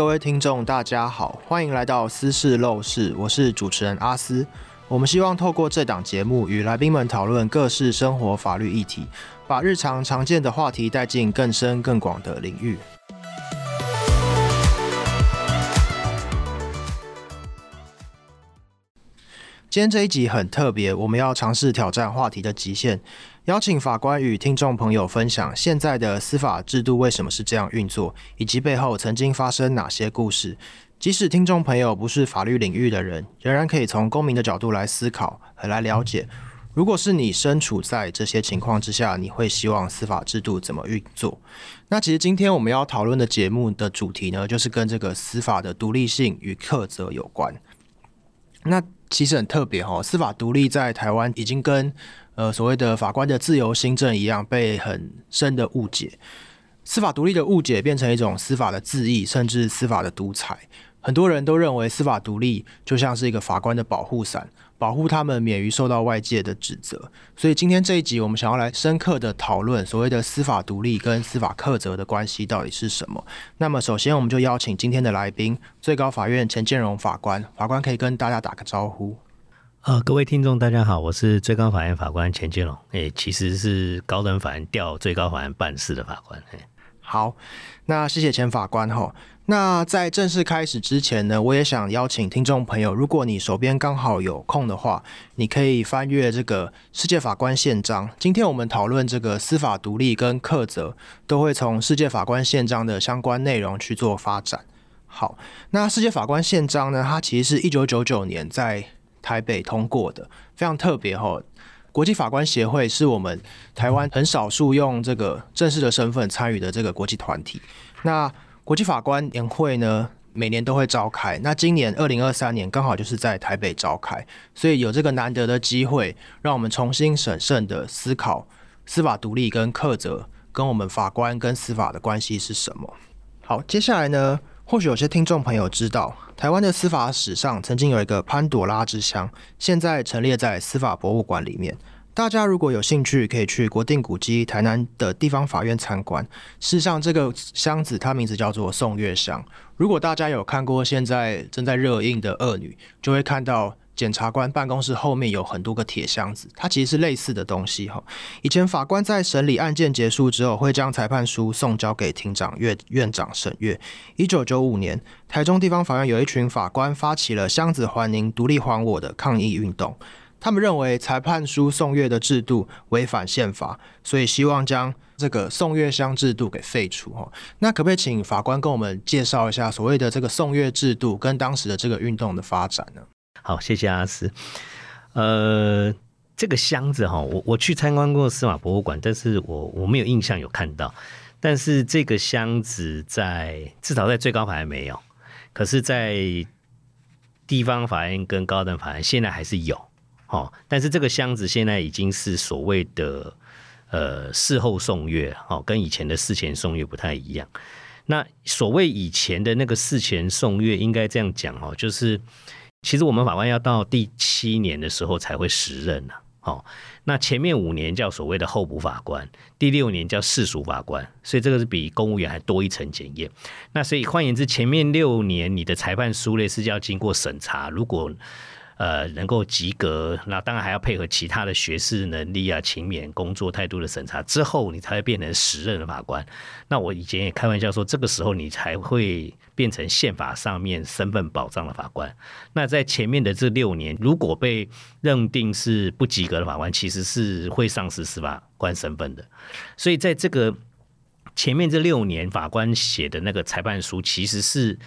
各位听众，大家好，欢迎来到私事陋室，我是主持人阿斯。我们希望透过这档节目，与来宾们讨论各式生活法律议题，把日常常见的话题带进更深更广的领域。今天这一集很特别，我们要尝试挑战话题的极限，邀请法官与听众朋友分享现在的司法制度为什么是这样运作，以及背后曾经发生哪些故事。即使听众朋友不是法律领域的人，仍然可以从公民的角度来思考和来了解。如果是你身处在这些情况之下，你会希望司法制度怎么运作？那其实今天我们要讨论的节目的主题呢，就是跟这个司法的独立性与课责有关。那其实很特别哈，司法独立在台湾已经跟呃所谓的法官的自由新政一样，被很深的误解。司法独立的误解变成一种司法的自义，甚至司法的独裁。很多人都认为司法独立就像是一个法官的保护伞。保护他们免于受到外界的指责，所以今天这一集我们想要来深刻的讨论所谓的司法独立跟司法课责的关系到底是什么。那么首先我们就邀请今天的来宾，最高法院钱建荣法官，法官可以跟大家打个招呼。呃，各位听众大家好，我是最高法院法官钱建龙，诶，其实是高等法院调最高法院办事的法官。好，那谢谢钱法官哈。那在正式开始之前呢，我也想邀请听众朋友，如果你手边刚好有空的话，你可以翻阅这个世界法官宪章。今天我们讨论这个司法独立跟课责，都会从世界法官宪章的相关内容去做发展。好，那世界法官宪章呢，它其实是一九九九年在台北通过的，非常特别哈。国际法官协会是我们台湾很少数用这个正式的身份参与的这个国际团体。那国际法官年会呢，每年都会召开。那今年二零二三年刚好就是在台北召开，所以有这个难得的机会，让我们重新审慎的思考司法独立跟克责跟我们法官跟司法的关系是什么。好，接下来呢，或许有些听众朋友知道，台湾的司法史上曾经有一个潘朵拉之箱，现在陈列在司法博物馆里面。大家如果有兴趣，可以去国定古迹台南的地方法院参观。事实上，这个箱子它名字叫做宋月箱。如果大家有看过现在正在热映的《恶女》，就会看到检察官办公室后面有很多个铁箱子，它其实是类似的东西哈。以前法官在审理案件结束之后，会将裁判书送交给庭长、院院长审阅。一九九五年，台中地方法院有一群法官发起了“箱子还您，独立还我”的抗议运动。他们认为裁判书送阅的制度违反宪法，所以希望将这个送阅箱制度给废除。哈，那可不可以请法官跟我们介绍一下所谓的这个送阅制度跟当时的这个运动的发展呢？好，谢谢阿斯。呃，这个箱子哈，我我去参观过司马博物馆，但是我我没有印象有看到。但是这个箱子在至少在最高法院没有，可是，在地方法院跟高等法院现在还是有。哦，但是这个箱子现在已经是所谓的呃事后送阅，哦，跟以前的事前送阅不太一样。那所谓以前的那个事前送阅，应该这样讲哦，就是其实我们法官要到第七年的时候才会实任呢。哦，那前面五年叫所谓的候补法官，第六年叫世俗法官，所以这个是比公务员还多一层检验。那所以换言之，前面六年你的裁判书类是要经过审查，如果呃，能够及格，那当然还要配合其他的学识能力啊、勤勉工作态度的审查之后，你才会变成实任的法官。那我以前也开玩笑说，这个时候你才会变成宪法上面身份保障的法官。那在前面的这六年，如果被认定是不及格的法官，其实是会丧失司法官身份的。所以在这个前面这六年，法官写的那个裁判书，其实是。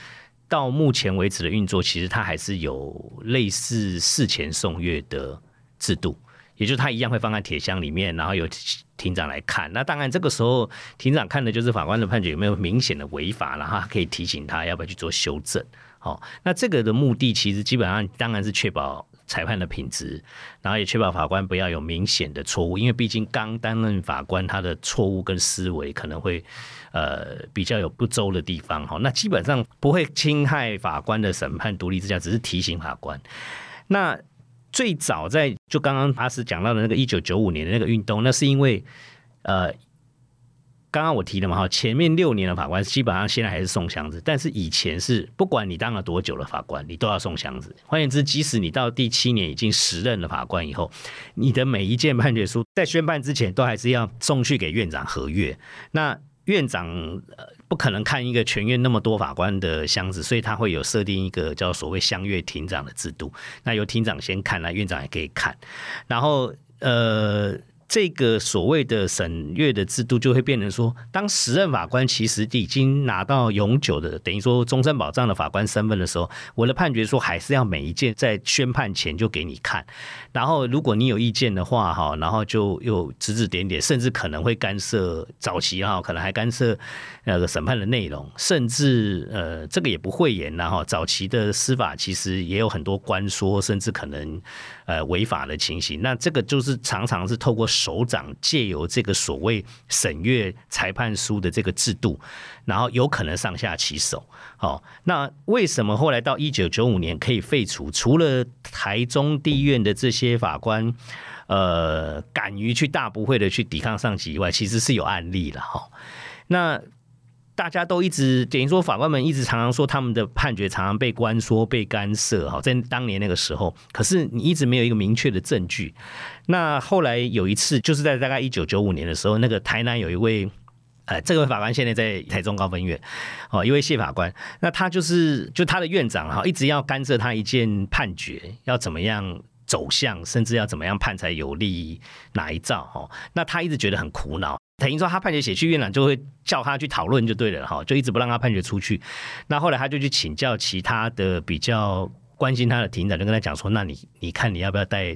到目前为止的运作，其实它还是有类似事前送阅的制度，也就是它一样会放在铁箱里面，然后有庭长来看。那当然，这个时候庭长看的就是法官的判决有没有明显的违法，然后可以提醒他要不要去做修正。好，那这个的目的其实基本上当然是确保裁判的品质，然后也确保法官不要有明显的错误，因为毕竟刚担任法官，他的错误跟思维可能会。呃，比较有不周的地方哈，那基本上不会侵害法官的审判独立之下，只是提醒法官。那最早在就刚刚阿斯讲到的那个一九九五年的那个运动，那是因为呃刚刚我提了嘛，哈，前面六年的法官基本上现在还是送箱子，但是以前是不管你当了多久的法官，你都要送箱子。换言之，即使你到第七年已经时任了法官以后，你的每一件判决书在宣判之前都还是要送去给院长核阅。那院长不可能看一个全院那么多法官的箱子，所以他会有设定一个叫所谓相阅庭长的制度。那由庭长先看，那院长也可以看，然后呃。这个所谓的审阅的制度就会变成说，当时任法官其实已经拿到永久的，等于说终身保障的法官身份的时候，我的判决书还是要每一件在宣判前就给你看，然后如果你有意见的话，哈，然后就又指指点点，甚至可能会干涉早期哈，可能还干涉那个审判的内容，甚至呃，这个也不讳言呐哈，早期的司法其实也有很多关说，甚至可能。呃，违法的情形，那这个就是常常是透过首长借由这个所谓审阅裁判书的这个制度，然后有可能上下其手。好、哦，那为什么后来到一九九五年可以废除？除了台中地院的这些法官，呃，敢于去大不讳的去抵抗上级以外，其实是有案例了哈、那大家都一直等于说，法官们一直常常说他们的判决常常被关说、被干涉，哈，在当年那个时候，可是你一直没有一个明确的证据。那后来有一次，就是在大概一九九五年的时候，那个台南有一位，呃，这位法官现在在台中高分院，哦，一位谢法官，那他就是就他的院长哈，一直要干涉他一件判决要怎么样走向，甚至要怎么样判才有利哪一造，哈，那他一直觉得很苦恼。等于说他判决写去院长就会叫他去讨论就对了哈，就一直不让他判决出去。那后来他就去请教其他的比较关心他的庭长，就跟他讲说：“那你你看你要不要带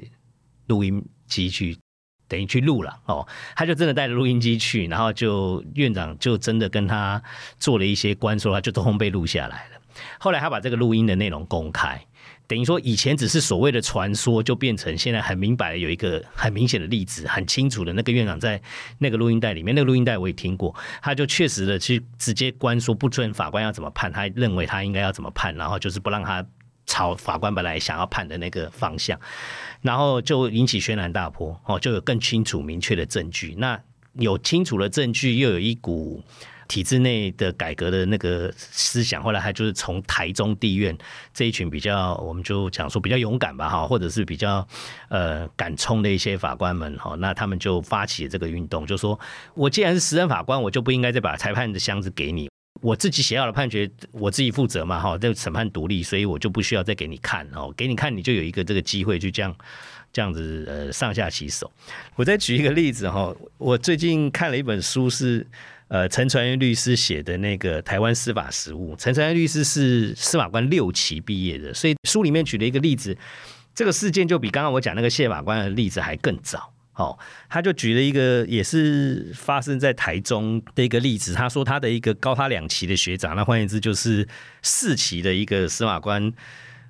录音机去，等于去录了哦？”他就真的带着录音机去，然后就院长就真的跟他做了一些关说，他就通通被录下来了。后来他把这个录音的内容公开。等于说，以前只是所谓的传说，就变成现在很明白有一个很明显的例子，很清楚的那个院长在那个录音带里面，那个录音带我也听过，他就确实的去直接关说不准法官要怎么判，他认为他应该要怎么判，然后就是不让他朝法官本来想要判的那个方向，然后就引起轩然大波哦，就有更清楚明确的证据。那有清楚的证据，又有一股。体制内的改革的那个思想，后来他就是从台中地院这一群比较，我们就讲说比较勇敢吧，哈，或者是比较呃敢冲的一些法官们，哈，那他们就发起这个运动，就说我既然是时任法官，我就不应该再把裁判的箱子给你，我自己写好的判决，我自己负责嘛，哈，这审判独立，所以我就不需要再给你看，哦，给你看你就有一个这个机会，就这样这样子呃上下其手。我再举一个例子哈，我最近看了一本书是。呃，陈传岳律师写的那个《台湾司法实务》，陈传岳律师是司法官六期毕业的，所以书里面举了一个例子，这个事件就比刚刚我讲那个谢法官的例子还更早。哦，他就举了一个也是发生在台中的一个例子，他说他的一个高他两期的学长，那换言之就是四期的一个司法官，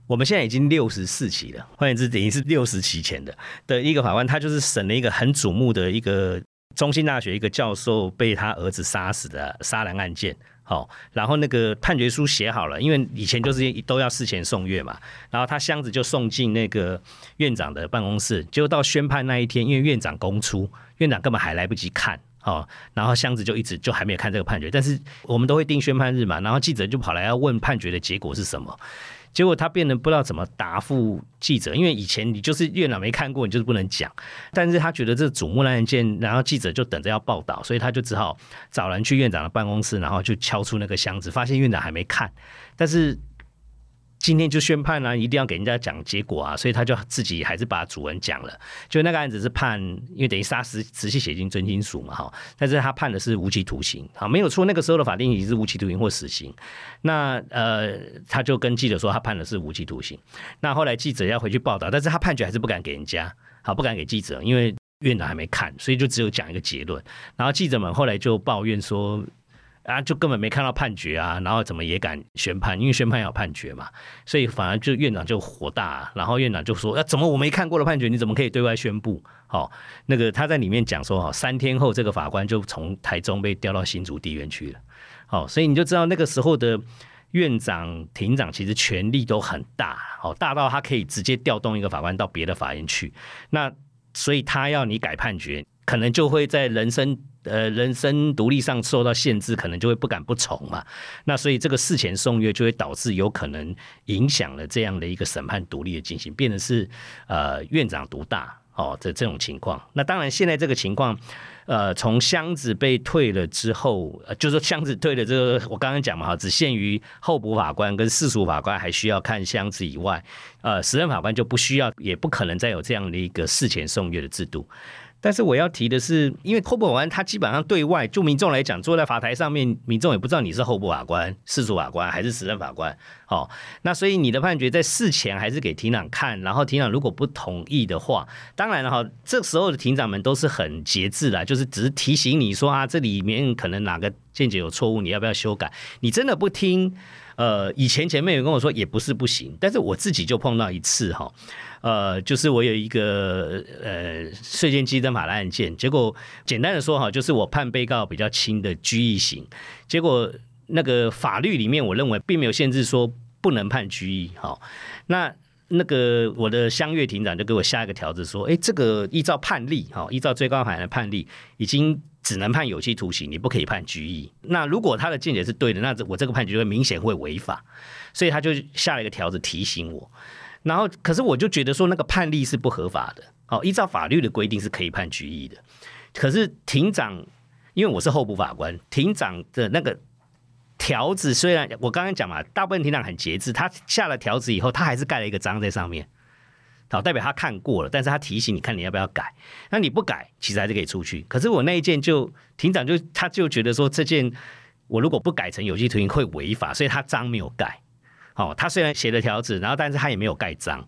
我们现在已经六十四期了，换言之等于是六十期前的的一个法官，他就是审了一个很瞩目的一个。中兴大学一个教授被他儿子杀死的杀人案件，好，然后那个判决书写好了，因为以前就是都要事前送阅嘛，然后他箱子就送进那个院长的办公室，结果到宣判那一天，因为院长公出，院长根本还来不及看，哦，然后箱子就一直就还没有看这个判决，但是我们都会定宣判日嘛，然后记者就跑来要问判决的结果是什么。结果他变得不知道怎么答复记者，因为以前你就是院长没看过，你就是不能讲。但是他觉得这瞩目案件，然后记者就等着要报道，所以他就只好找人去院长的办公室，然后就敲出那个箱子，发现院长还没看，但是。今天就宣判了，一定要给人家讲结果啊，所以他就自己还是把主文讲了。就那个案子是判，因为等于杀死直系血亲真亲属嘛，哈，但是他判的是无期徒刑，好，没有错。那个时候的法定刑是无期徒刑或死刑。那呃，他就跟记者说他判的是无期徒刑。那后来记者要回去报道，但是他判决还是不敢给人家，好，不敢给记者，因为院长还没看，所以就只有讲一个结论。然后记者们后来就抱怨说。啊，就根本没看到判决啊，然后怎么也敢宣判？因为宣判要判决嘛，所以反而就院长就火大，然后院长就说：“啊，怎么我没看过的判决，你怎么可以对外宣布？”好，那个他在里面讲说：“哈，三天后这个法官就从台中被调到新竹地院去了。”好，所以你就知道那个时候的院长、庭长其实权力都很大，好，大到他可以直接调动一个法官到别的法院去。那所以他要你改判决。可能就会在人身呃人身独立上受到限制，可能就会不敢不从嘛。那所以这个事前送阅就会导致有可能影响了这样的一个审判独立的进行，变得是呃院长独大哦的这种情况。那当然现在这个情况。呃，从箱子被退了之后，呃，就说箱子退了之后，我刚刚讲嘛，哈，只限于候补法官跟世俗法官还需要看箱子以外，呃，时任法官就不需要，也不可能再有这样的一个事前送阅的制度。但是我要提的是，因为候补法官他基本上对外，就民众来讲，坐在法台上面，民众也不知道你是候补法官、事属法官还是时任法官，哦，那所以你的判决在事前还是给庭长看，然后庭长如果不同意的话，当然了哈，这时候的庭长们都是很节制的，就是只是提醒你说啊，这里面可能哪个见解有错误，你要不要修改？你真的不听，呃，以前前面有跟我说也不是不行，但是我自己就碰到一次哈。呃，就是我有一个呃税捐稽征法的案件，结果简单的说哈，就是我判被告比较轻的拘役刑，结果那个法律里面我认为并没有限制说不能判拘役，哈，那那个我的乡阅庭长就给我下一个条子说，哎，这个依照判例哈，依照最高法院的判例，已经只能判有期徒刑，你不可以判拘役。那如果他的见解是对的，那这我这个判决就会明显会违法，所以他就下了一个条子提醒我。然后，可是我就觉得说那个判例是不合法的。哦，依照法律的规定是可以判拘役的。可是庭长，因为我是候补法官，庭长的那个条子虽然我刚刚讲嘛，大部分庭长很节制，他下了条子以后，他还是盖了一个章在上面，好，代表他看过了，但是他提醒你看你要不要改。那你不改，其实还是可以出去。可是我那一件就庭长就他就觉得说这件我如果不改成有期徒刑会违法，所以他章没有盖。哦，他虽然写了条子，然后但是他也没有盖章。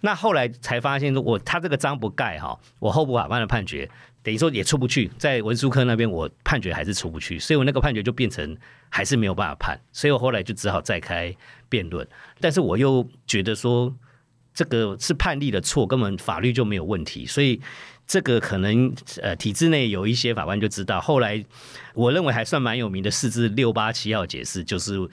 那后来才发现，我他这个章不盖哈，我候补法官的判决等于说也出不去，在文书科那边我判决还是出不去，所以我那个判决就变成还是没有办法判，所以我后来就只好再开辩论。但是我又觉得说，这个是判例的错，根本法律就没有问题，所以这个可能呃体制内有一些法官就知道。后来我认为还算蛮有名的四至六八七号解释就是。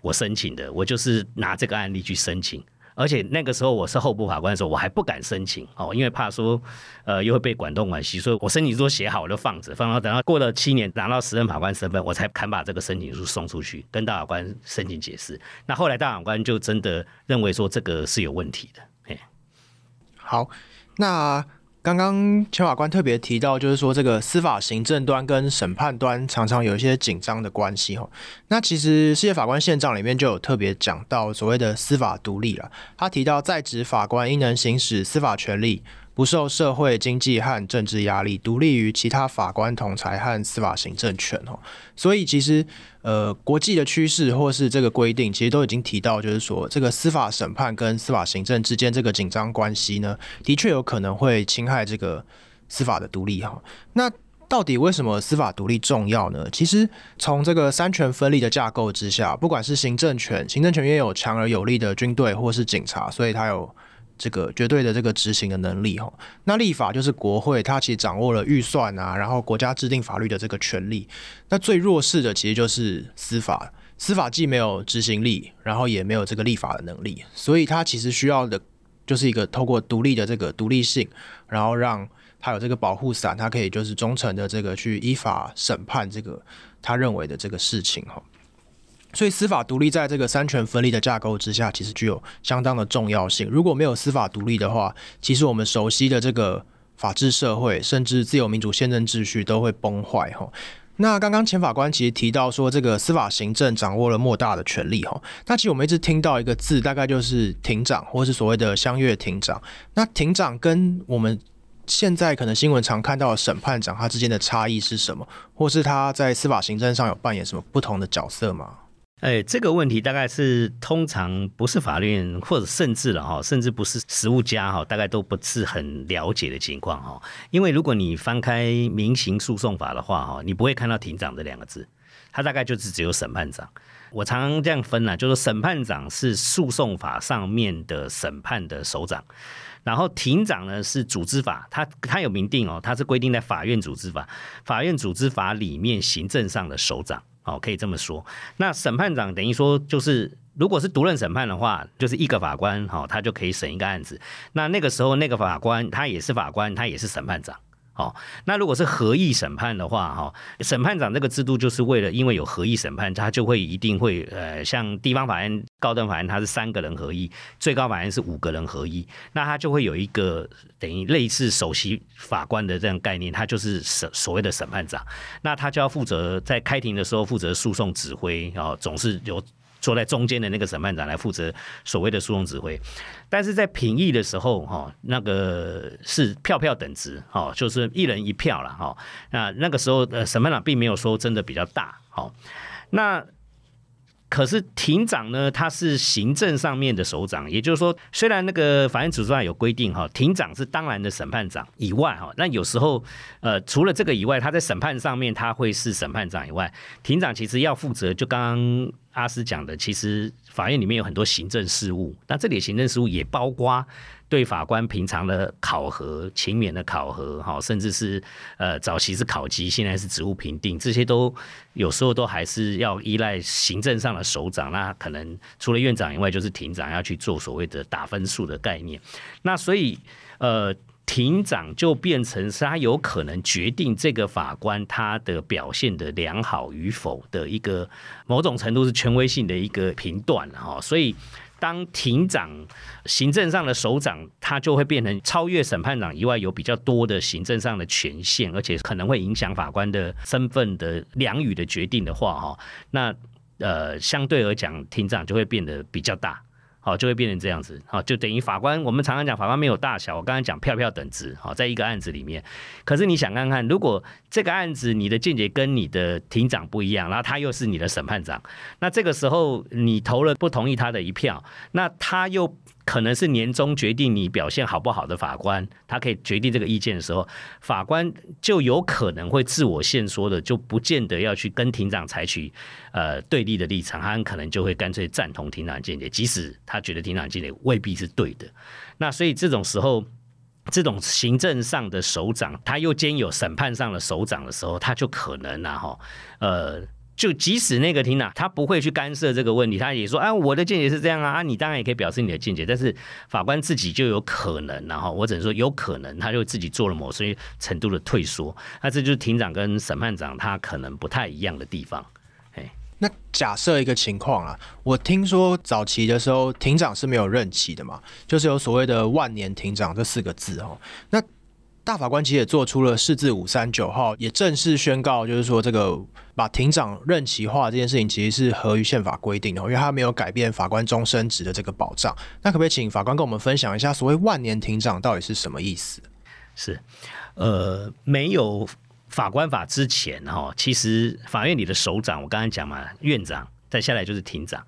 我申请的，我就是拿这个案例去申请，而且那个时候我是候补法官的时候，我还不敢申请哦，因为怕说呃又会被管东管西，所以我申请书写好我就放着，放到等到过了七年拿到时任法官身份，我才敢把这个申请书送出去，跟大法官申请解释。那后来大法官就真的认为说这个是有问题的。嘿，好，那。刚刚邱法官特别提到，就是说这个司法行政端跟审判端常常有一些紧张的关系哈。那其实世界法官宪章里面就有特别讲到所谓的司法独立了。他提到在职法官应能行使司法权利。不受社会经济和政治压力，独立于其他法官统裁和司法行政权哦。所以其实呃，国际的趋势或是这个规定，其实都已经提到，就是说这个司法审判跟司法行政之间这个紧张关系呢，的确有可能会侵害这个司法的独立哈。那到底为什么司法独立重要呢？其实从这个三权分立的架构之下，不管是行政权，行政权也有强而有力的军队或是警察，所以它有。这个绝对的这个执行的能力哈，那立法就是国会，它其实掌握了预算啊，然后国家制定法律的这个权利。那最弱势的其实就是司法，司法既没有执行力，然后也没有这个立法的能力，所以它其实需要的就是一个透过独立的这个独立性，然后让它有这个保护伞，它可以就是忠诚的这个去依法审判这个他认为的这个事情哈。所以司法独立在这个三权分立的架构之下，其实具有相当的重要性。如果没有司法独立的话，其实我们熟悉的这个法治社会，甚至自由民主宪政秩序都会崩坏哈。那刚刚前法官其实提到说，这个司法行政掌握了莫大的权力哈。那其实我们一直听到一个字，大概就是庭长，或是所谓的乡阅庭长。那庭长跟我们现在可能新闻常看到的审判长，他之间的差异是什么？或是他在司法行政上有扮演什么不同的角色吗？哎，这个问题大概是通常不是法律或者甚至了哈，甚至不是实务家哈，大概都不是很了解的情况哈。因为如果你翻开民刑诉讼法的话哈，你不会看到庭长这两个字，它大概就是只有审判长。我常常这样分呢，就是审判长是诉讼法上面的审判的首长，然后庭长呢是组织法，它它有明定哦，它是规定在法院组织法，法院组织法里面行政上的首长。哦，可以这么说。那审判长等于说，就是如果是独任审判的话，就是一个法官，好，他就可以审一个案子。那那个时候，那个法官他也是法官，他也是审判长，好，那如果是合议审判的话，哈，审判长这个制度就是为了，因为有合议审判，他就会一定会，呃，像地方法院、高等法院，它是三个人合议，最高法院是五个人合议，那他就会有一个等于类似首席法官的这样概念，他就是审所谓的审判长，那他就要负责在开庭的时候负责诉讼指挥，啊，总是有。坐在中间的那个审判长来负责所谓的诉讼指挥，但是在评议的时候，哈，那个是票票等值，哈，就是一人一票了，哈。那那个时候，呃，审判长并没有说真的比较大，好，那。可是庭长呢，他是行政上面的首长，也就是说，虽然那个法院组织法有规定哈，庭长是当然的审判长以外哈，那有时候呃，除了这个以外，他在审判上面他会是审判长以外，庭长其实要负责，就刚刚阿司讲的，其实法院里面有很多行政事务，那这里行政事务也包括。对法官平常的考核、勤勉的考核，哈，甚至是呃早期是考绩，现在是职务评定，这些都有时候都还是要依赖行政上的首长。那可能除了院长以外，就是庭长要去做所谓的打分数的概念。那所以呃，庭长就变成是他有可能决定这个法官他的表现的良好与否的一个某种程度是权威性的一个评断，哈，所以。当庭长行政上的首长，他就会变成超越审判长以外，有比较多的行政上的权限，而且可能会影响法官的身份的良与的决定的话，哈，那呃，相对而讲，庭长就会变得比较大。好，就会变成这样子，好，就等于法官。我们常常讲法官没有大小，我刚才讲票票等值，好，在一个案子里面。可是你想看看，如果这个案子你的见解跟你的庭长不一样，然后他又是你的审判长，那这个时候你投了不同意他的一票，那他又。可能是年终决定你表现好不好的法官，他可以决定这个意见的时候，法官就有可能会自我限缩的，就不见得要去跟庭长采取呃对立的立场，他很可能就会干脆赞同庭长见解，即使他觉得庭长见解未必是对的。那所以这种时候，这种行政上的首长，他又兼有审判上的首长的时候，他就可能啊哈呃。就即使那个庭长他不会去干涉这个问题，他也说啊，我的见解是这样啊，啊，你当然也可以表示你的见解，但是法官自己就有可能，然后我只能说有可能，他就自己做了某些程度的退缩，那这就是庭长跟审判长他可能不太一样的地方。哎，那假设一个情况啊，我听说早期的时候庭长是没有任期的嘛，就是有所谓的万年庭长这四个字哦，那。大法官其实也做出了四字五三九号，也正式宣告，就是说这个把庭长任期化这件事情其实是合于宪法规定的，因为他没有改变法官终身职的这个保障。那可不可以请法官跟我们分享一下，所谓万年庭长到底是什么意思？是，呃，没有法官法之前哈，其实法院里的首长，我刚才讲嘛，院长，再下来就是庭长。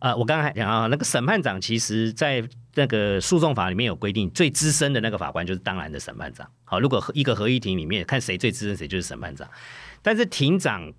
呃，我刚才讲啊，那个审判长其实在。那个诉讼法里面有规定，最资深的那个法官就是当然的审判长。好，如果一个合议庭里面看谁最资深，谁就是审判长。但是庭长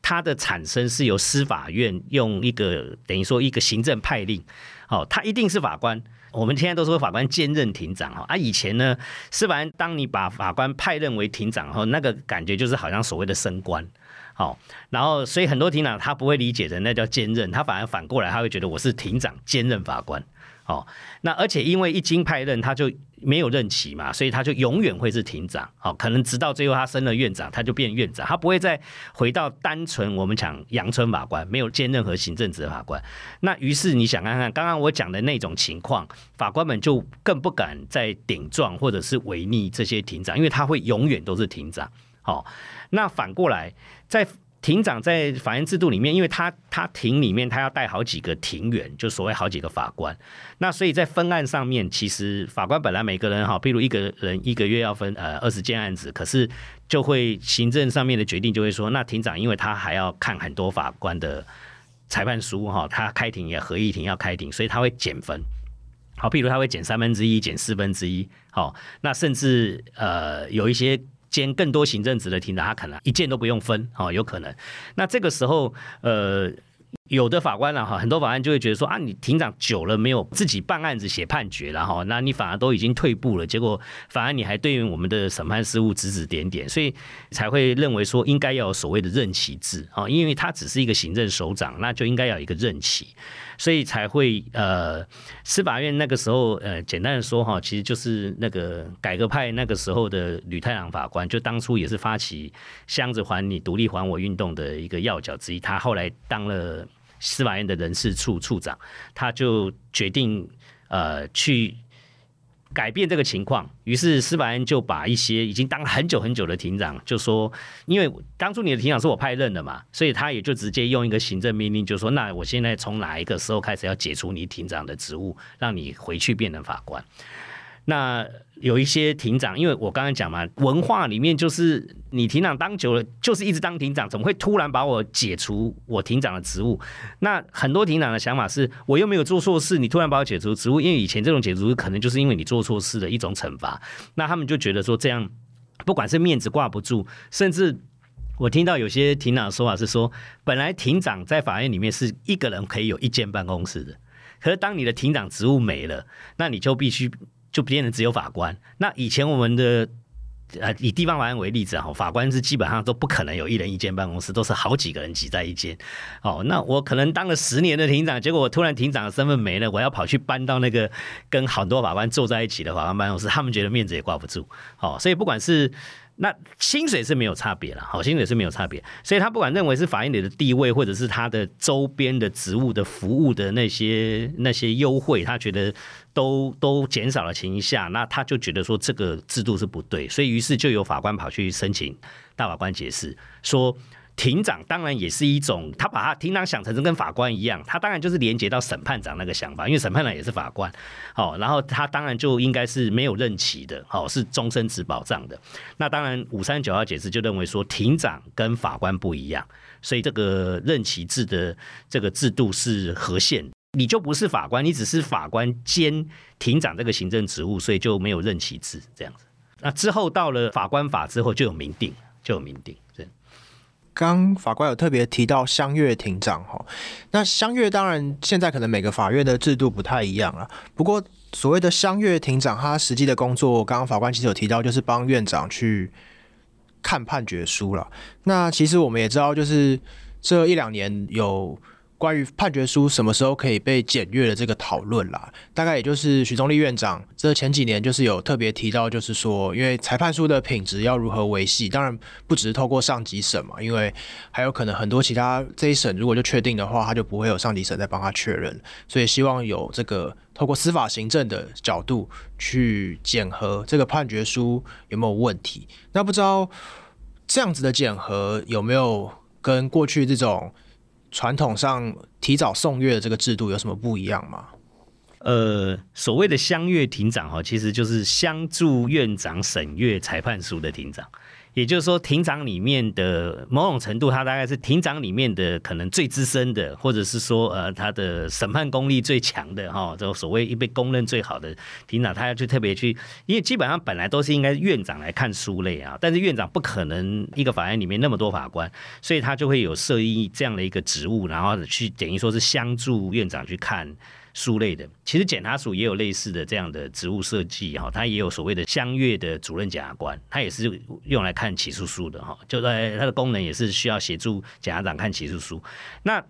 他的产生是由司法院用一个等于说一个行政派令，好，他一定是法官。我们现在都说法官兼任庭长哈，啊，以前呢，司法院当你把法官派任为庭长后，那个感觉就是好像所谓的升官。好，然后所以很多庭长他不会理解的，那叫兼任，他反而反过来他会觉得我是庭长兼任法官。哦，那而且因为一经派任，他就没有任期嘛，所以他就永远会是庭长。好，可能直到最后他升了院长，他就变院长，他不会再回到单纯我们讲阳春法官，没有兼任何行政职法官。那于是你想看看，刚刚我讲的那种情况，法官们就更不敢再顶撞或者是违逆这些庭长，因为他会永远都是庭长。好，那反过来在。庭长在法院制度里面，因为他他庭里面他要带好几个庭员，就所谓好几个法官。那所以在分案上面，其实法官本来每个人哈，譬如一个人一个月要分呃二十件案子，可是就会行政上面的决定就会说，那庭长因为他还要看很多法官的裁判书哈，他开庭也合议庭要开庭，所以他会减分。好，譬如他会减三分之一，减四分之一。好，那甚至呃有一些。兼更多行政职的厅长，他可能一件都不用分，哦，有可能。那这个时候，呃，有的法官呢，哈，很多法官就会觉得说啊，你庭长久了没有自己办案子写判决了哈，那你反而都已经退步了，结果反而你还对于我们的审判事务指指点点，所以才会认为说应该要有所谓的任期制啊，因为他只是一个行政首长，那就应该要有一个任期，所以才会呃，司法院那个时候呃，简单的说哈，其实就是那个改革派那个时候的吕太郎法官，就当初也是发起箱子还你独立还我运动的一个要角之一，他后来当了。司法院的人事处处长，他就决定呃去改变这个情况，于是司法院就把一些已经当了很久很久的庭长，就说，因为当初你的庭长是我派任的嘛，所以他也就直接用一个行政命令，就说，那我现在从哪一个时候开始要解除你庭长的职务，让你回去变成法官。那有一些庭长，因为我刚刚讲嘛，文化里面就是你庭长当久了，就是一直当庭长，怎么会突然把我解除我庭长的职务？那很多庭长的想法是，我又没有做错事，你突然把我解除职务，因为以前这种解除可能就是因为你做错事的一种惩罚。那他们就觉得说，这样不管是面子挂不住，甚至我听到有些庭长的说法是说，本来庭长在法院里面是一个人可以有一间办公室的，可是当你的庭长职务没了，那你就必须。就变成只有法官。那以前我们的呃，以地方法院为例子哈，法官是基本上都不可能有一人一间办公室，都是好几个人挤在一间。哦，那我可能当了十年的庭长，结果我突然庭长的身份没了，我要跑去搬到那个跟很多法官坐在一起的法官办公室，他们觉得面子也挂不住。哦，所以不管是。那薪水是没有差别了，好，薪水是没有差别，所以他不管认为是法院里的地位，或者是他的周边的职务的服务的那些那些优惠，他觉得都都减少了情况下，那他就觉得说这个制度是不对，所以于是就有法官跑去申请大法官解释说。庭长当然也是一种，他把他庭长想成是跟法官一样，他当然就是连接到审判长那个想法，因为审判长也是法官，好，然后他当然就应该是没有任期的，好，是终身职保障的。那当然五三九号解释就认为说，庭长跟法官不一样，所以这个任期制的这个制度是合宪，你就不是法官，你只是法官兼庭长这个行政职务，所以就没有任期制这样子。那之后到了法官法之后就有明定，就有明定。刚法官有特别提到相阅庭长哈，那相阅当然现在可能每个法院的制度不太一样了。不过所谓的乡阅庭长，他实际的工作，刚刚法官其实有提到，就是帮院长去看判决书了。那其实我们也知道，就是这一两年有。关于判决书什么时候可以被检阅的这个讨论啦，大概也就是许宗力院长这前几年就是有特别提到，就是说，因为裁判书的品质要如何维系，当然不只是透过上级审嘛，因为还有可能很多其他这一审如果就确定的话，他就不会有上级审再帮他确认，所以希望有这个透过司法行政的角度去检核这个判决书有没有问题。那不知道这样子的检核有没有跟过去这种？传统上提早送月的这个制度有什么不一样吗？呃，所谓的乡月庭长哈，其实就是乡助院长审阅裁判书的庭长。也就是说，庭长里面的某种程度，他大概是庭长里面的可能最资深的，或者是说，呃，他的审判功力最强的哈，这所谓一被公认最好的庭长，他要去特别去，因为基本上本来都是应该院长来看书类啊，但是院长不可能一个法院里面那么多法官，所以他就会有设立这样的一个职务，然后去等于说是相助院长去看。书类的，其实检察署也有类似的这样的职务设计哈，它也有所谓的相约的主任检察官，他也是用来看起诉书的哈，就在它的功能也是需要协助检察长看起诉书。那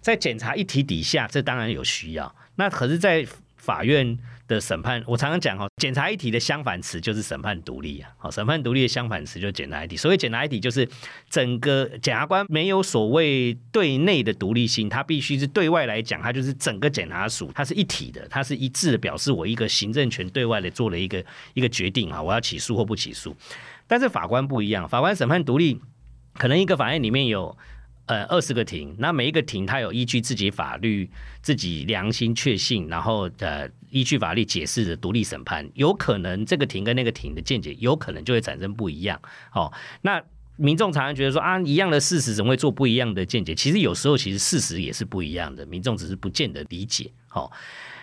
在检察一体底下，这当然有需要。那可是，在法院的审判，我常常讲哈，检察一体的相反词就是审判独立啊。好，审判独立的相反词就是检察一体。所谓检察一体，就是整个检察官没有所谓对内的独立性，他必须是对外来讲，他就是整个检察署，它是一体的，它是一致的，表示我一个行政权对外的做了一个一个决定啊，我要起诉或不起诉。但是法官不一样，法官审判独立，可能一个法院里面有。呃，二十个庭，那每一个庭他有依据自己法律、自己良心确信，然后呃依据法律解释的独立审判，有可能这个庭跟那个庭的见解有可能就会产生不一样。哦，那民众常常觉得说啊，一样的事实怎么会做不一样的见解？其实有时候其实事实也是不一样的，民众只是不见得理解。哦，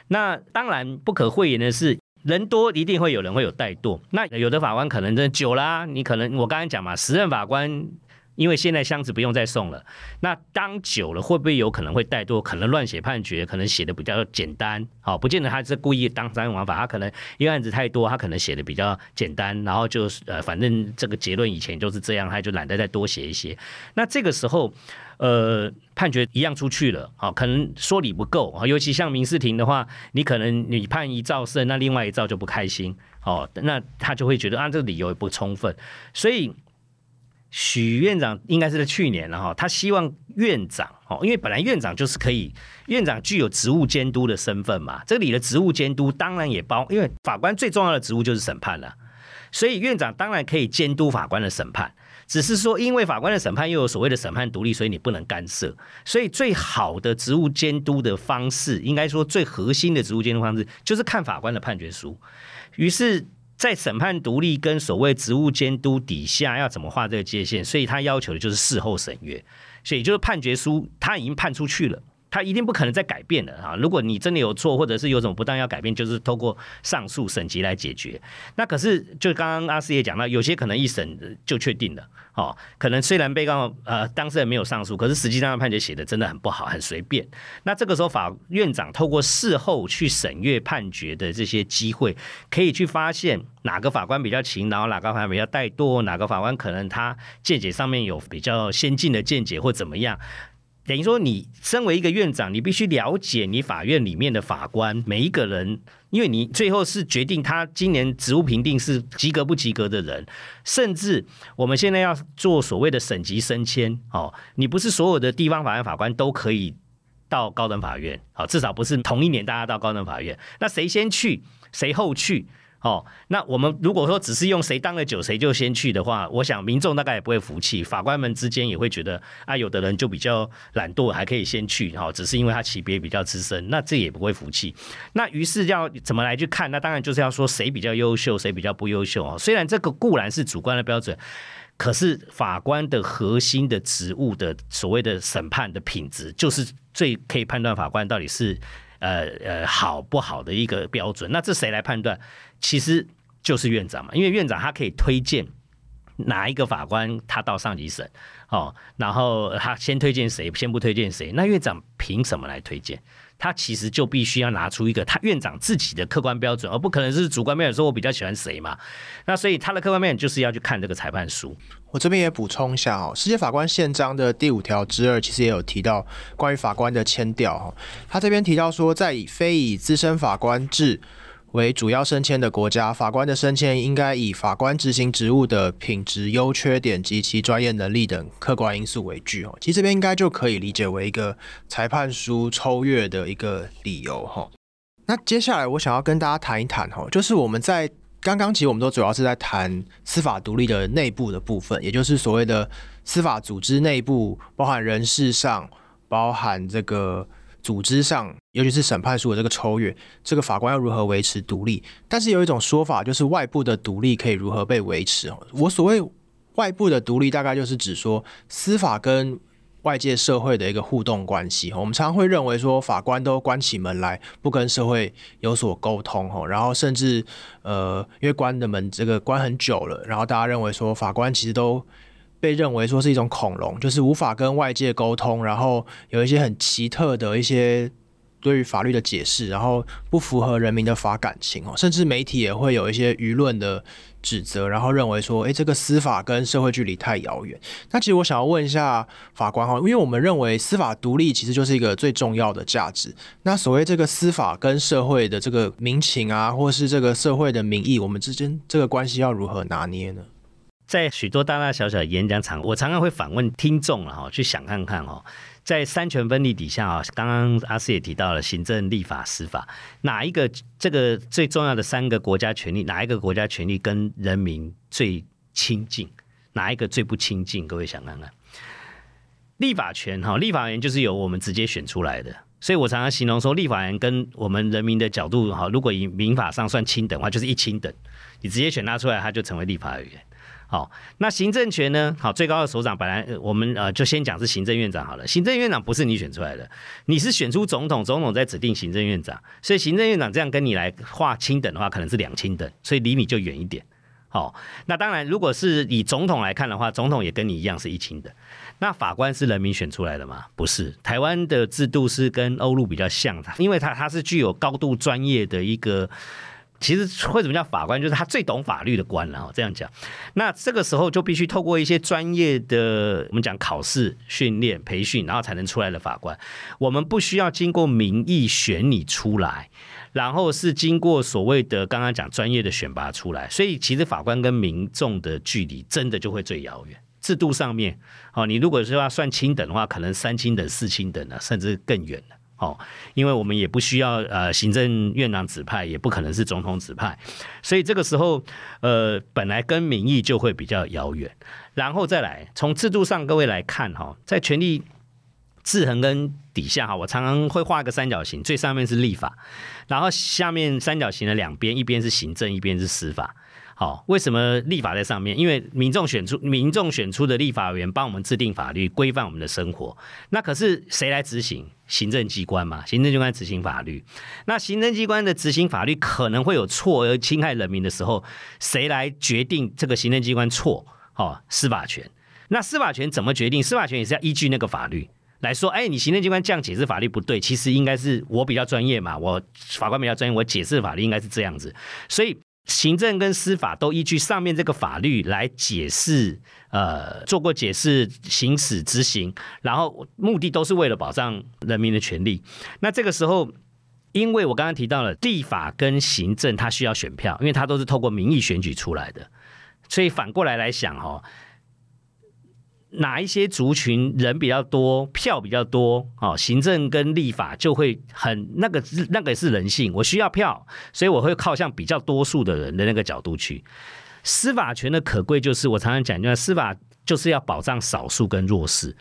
那当然不可讳言的是，人多一定会有人会有怠惰。那有的法官可能真的久啦，你可能我刚才讲嘛，时任法官。因为现在箱子不用再送了。那当久了会不会有可能会怠惰？可能乱写判决，可能写的比较简单。好，不见得他是故意当障眼法，他可能因为案子太多，他可能写的比较简单，然后就呃，反正这个结论以前就是这样，他就懒得再多写一些。那这个时候，呃，判决一样出去了，好，可能说理不够啊。尤其像民事庭的话，你可能你判一造胜，那另外一造就不开心，哦，那他就会觉得啊，这个理由也不充分，所以。许院长应该是在去年了哈，他希望院长哦，因为本来院长就是可以，院长具有职务监督的身份嘛。这里的职务监督当然也包，因为法官最重要的职务就是审判了，所以院长当然可以监督法官的审判。只是说，因为法官的审判又有所谓的审判独立，所以你不能干涉。所以最好的职务监督的方式，应该说最核心的职务监督方式，就是看法官的判决书。于是。在审判独立跟所谓职务监督底下要怎么画这个界限？所以他要求的就是事后审阅，所以就是判决书他已经判出去了。他一定不可能再改变了啊！如果你真的有错，或者是有什么不当要改变，就是透过上诉审级来解决。那可是，就刚刚阿斯也讲到，有些可能一审就确定了哦。可能虽然被告呃当事人没有上诉，可是实际上判决写的真的很不好，很随便。那这个时候，法院长透过事后去审阅判决的这些机会，可以去发现哪个法官比较勤劳，哪个法官比较怠惰，哪个法官可能他见解上面有比较先进的见解或怎么样。等于说，你身为一个院长，你必须了解你法院里面的法官每一个人，因为你最后是决定他今年职务评定是及格不及格的人，甚至我们现在要做所谓的省级升迁，哦，你不是所有的地方法院法官都可以到高等法院，好，至少不是同一年大家到高等法院，那谁先去，谁后去？哦，那我们如果说只是用谁当了久谁就先去的话，我想民众大概也不会服气，法官们之间也会觉得啊，有的人就比较懒惰，还可以先去，哈，只是因为他级别比较资深，那这也不会服气。那于是要怎么来去看？那当然就是要说谁比较优秀，谁比较不优秀啊。虽然这个固然是主观的标准，可是法官的核心的职务的所谓的审判的品质，就是最可以判断法官到底是。呃呃，好不好的一个标准，那这谁来判断？其实就是院长嘛，因为院长他可以推荐哪一个法官他到上级审，哦，然后他先推荐谁，先不推荐谁，那院长凭什么来推荐？他其实就必须要拿出一个他院长自己的客观标准，而不可能是主观标准，说我比较喜欢谁嘛。那所以他的客观标准就是要去看这个裁判书。我这边也补充一下哦，世界法官宪章的第五条之二其实也有提到关于法官的签调哈。他这边提到说，在以非以资深法官制为主要升迁的国家，法官的升迁应该以法官执行职务的品质、优缺点及其专业能力等客观因素为据哦。其实这边应该就可以理解为一个裁判书抽阅的一个理由哈。那接下来我想要跟大家谈一谈哈，就是我们在刚刚其实我们都主要是在谈司法独立的内部的部分，也就是所谓的司法组织内部，包含人事上，包含这个。组织上，尤其是审判书的这个抽阅，这个法官要如何维持独立？但是有一种说法，就是外部的独立可以如何被维持？我所谓外部的独立，大概就是指说司法跟外界社会的一个互动关系。我们常常会认为说，法官都关起门来不跟社会有所沟通，然后甚至呃，因为关的门这个关很久了，然后大家认为说法官其实都。被认为说是一种恐龙，就是无法跟外界沟通，然后有一些很奇特的一些对于法律的解释，然后不符合人民的法感情哦，甚至媒体也会有一些舆论的指责，然后认为说，诶，这个司法跟社会距离太遥远。那其实我想要问一下法官哈，因为我们认为司法独立其实就是一个最重要的价值。那所谓这个司法跟社会的这个民情啊，或是这个社会的民意，我们之间这个关系要如何拿捏呢？在许多大大小小的演讲场，我常常会反问听众了哈，去想看看哦，在三权分立底下啊，刚刚阿斯也提到了行政、立法、司法，哪一个这个最重要的三个国家权力，哪一个国家权力跟人民最亲近，哪一个最不亲近？各位想看看，立法权哈，立法权就是由我们直接选出来的，所以我常常形容说，立法权跟我们人民的角度哈，如果以民法上算亲等的话，就是一亲等，你直接选他出来，他就成为立法委员。好，那行政权呢？好，最高的首长本来我们呃就先讲是行政院长好了。行政院长不是你选出来的，你是选出总统，总统再指定行政院长。所以行政院长这样跟你来划亲等的话，可能是两亲等，所以离你就远一点。好，那当然，如果是以总统来看的话，总统也跟你一样是一亲的。那法官是人民选出来的吗？不是，台湾的制度是跟欧陆比较像的，因为它它是具有高度专业的一个。其实为什么叫法官？就是他最懂法律的官了。这样讲，那这个时候就必须透过一些专业的，我们讲考试、训练、培训，然后才能出来的法官。我们不需要经过民意选你出来，然后是经过所谓的刚刚讲专业的选拔出来。所以，其实法官跟民众的距离真的就会最遥远。制度上面，哦，你如果说要算亲等的话，可能三亲等、四亲等啊，甚至更远了。哦，因为我们也不需要呃行政院长指派，也不可能是总统指派，所以这个时候呃本来跟民意就会比较遥远，然后再来从制度上各位来看哈，在权力制衡跟底下哈，我常常会画个三角形，最上面是立法，然后下面三角形的两边，一边是行政，一边是司法。好，为什么立法在上面？因为民众选出民众选出的立法员帮我们制定法律，规范我们的生活。那可是谁来执行？行政机关嘛，行政机关执行法律。那行政机关的执行法律可能会有错而侵害人民的时候，谁来决定这个行政机关错？哦，司法权。那司法权怎么决定？司法权也是要依据那个法律来说。哎，你行政机关这样解释法律不对，其实应该是我比较专业嘛，我法官比较专业，我解释法律应该是这样子。所以。行政跟司法都依据上面这个法律来解释，呃，做过解释、行使、执行，然后目的都是为了保障人民的权利。那这个时候，因为我刚刚提到了地法跟行政，它需要选票，因为它都是透过民意选举出来的，所以反过来来想，哦。哪一些族群人比较多，票比较多，哦，行政跟立法就会很那个，那个是人性。我需要票，所以我会靠向比较多数的人的那个角度去。司法权的可贵就是我常常讲，就是司法就是要保障少数跟弱势。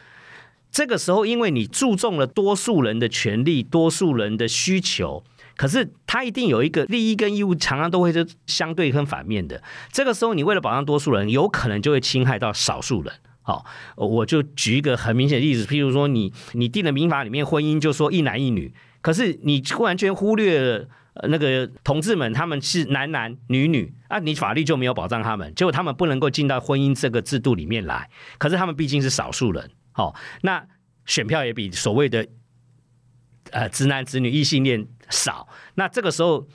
这个时候，因为你注重了多数人的权利、多数人的需求，可是他一定有一个利益跟义务，常常都会是相对跟反面的。这个时候，你为了保障多数人，有可能就会侵害到少数人。好，我就举一个很明显的例子，譬如说你，你定了民法里面婚姻就说一男一女，可是你完全忽略了那个同志们他们是男男女女啊，你法律就没有保障他们，结果他们不能够进到婚姻这个制度里面来，可是他们毕竟是少数人，好，那选票也比所谓的呃直男直女异性恋少，那这个时候。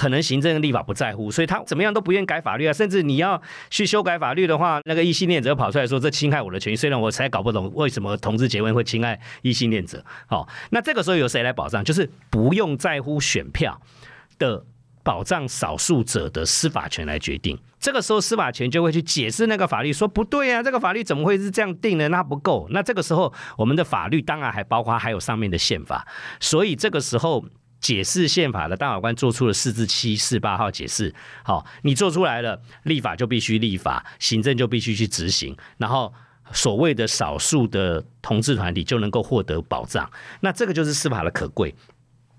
可能行政立法不在乎，所以他怎么样都不愿改法律啊。甚至你要去修改法律的话，那个异性恋者跑出来说，这侵害我的权益。虽然我才搞不懂为什么同志结婚会侵害异性恋者。好，那这个时候由谁来保障？就是不用在乎选票的保障少数者的司法权来决定。这个时候司法权就会去解释那个法律，说不对啊，这个法律怎么会是这样定的？那不够。那这个时候我们的法律当然还包括还有上面的宪法。所以这个时候。解释宪法的大法官做出了四至七、四八号解释。好，你做出来了，立法就必须立法，行政就必须去执行，然后所谓的少数的同志团体就能够获得保障。那这个就是司法的可贵。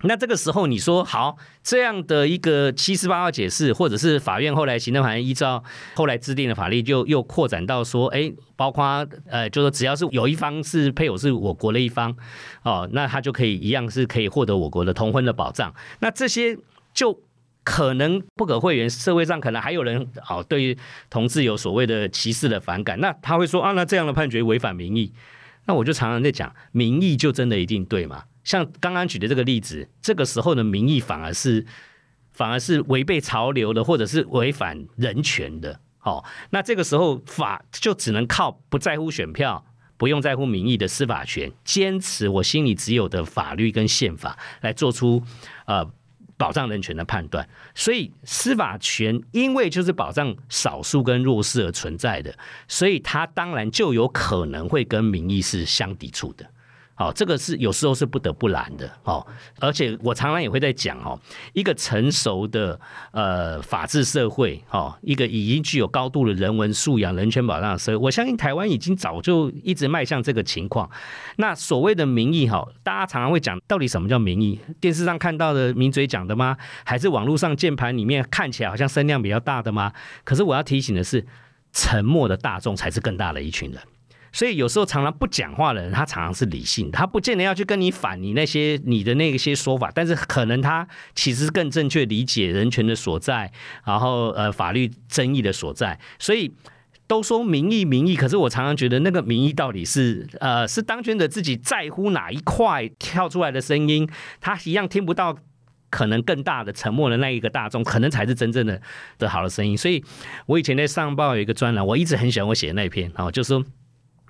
那这个时候你说好，这样的一个七十八号解释，或者是法院后来行政法院依照后来制定的法律，就又扩展到说，哎，包括呃，就说只要是有一方是配偶是我国的一方，哦，那他就可以一样是可以获得我国的同婚的保障。那这些就可能不可讳言，社会上可能还有人哦，对于同志有所谓的歧视的反感，那他会说啊，那这样的判决违反民意。那我就常常在讲，民意就真的一定对吗？像刚刚举的这个例子，这个时候的民意反而是反而是违背潮流的，或者是违反人权的。好，那这个时候法就只能靠不在乎选票、不用在乎民意的司法权，坚持我心里只有的法律跟宪法来做出呃保障人权的判断。所以司法权因为就是保障少数跟弱势而存在的，所以它当然就有可能会跟民意是相抵触的。哦，这个是有时候是不得不然的哦，而且我常常也会在讲哦，一个成熟的呃法治社会哦，一个已经具有高度的人文素养、人权保障的社会，我相信台湾已经早就一直迈向这个情况。那所谓的民意哈，大家常常会讲，到底什么叫民意？电视上看到的名嘴讲的吗？还是网络上键盘里面看起来好像声量比较大的吗？可是我要提醒的是，沉默的大众才是更大的一群人。所以有时候常常不讲话的人，他常常是理性，他不见得要去跟你反你那些你的那些说法，但是可能他其实更正确理解人权的所在，然后呃法律争议的所在。所以都说民意民意，可是我常常觉得那个民意到底是呃是当权者自己在乎哪一块跳出来的声音，他一样听不到。可能更大的沉默的那一个大众，可能才是真正的的好的声音。所以，我以前在上报有一个专栏，我一直很喜欢我写的那一篇，哦，就是说，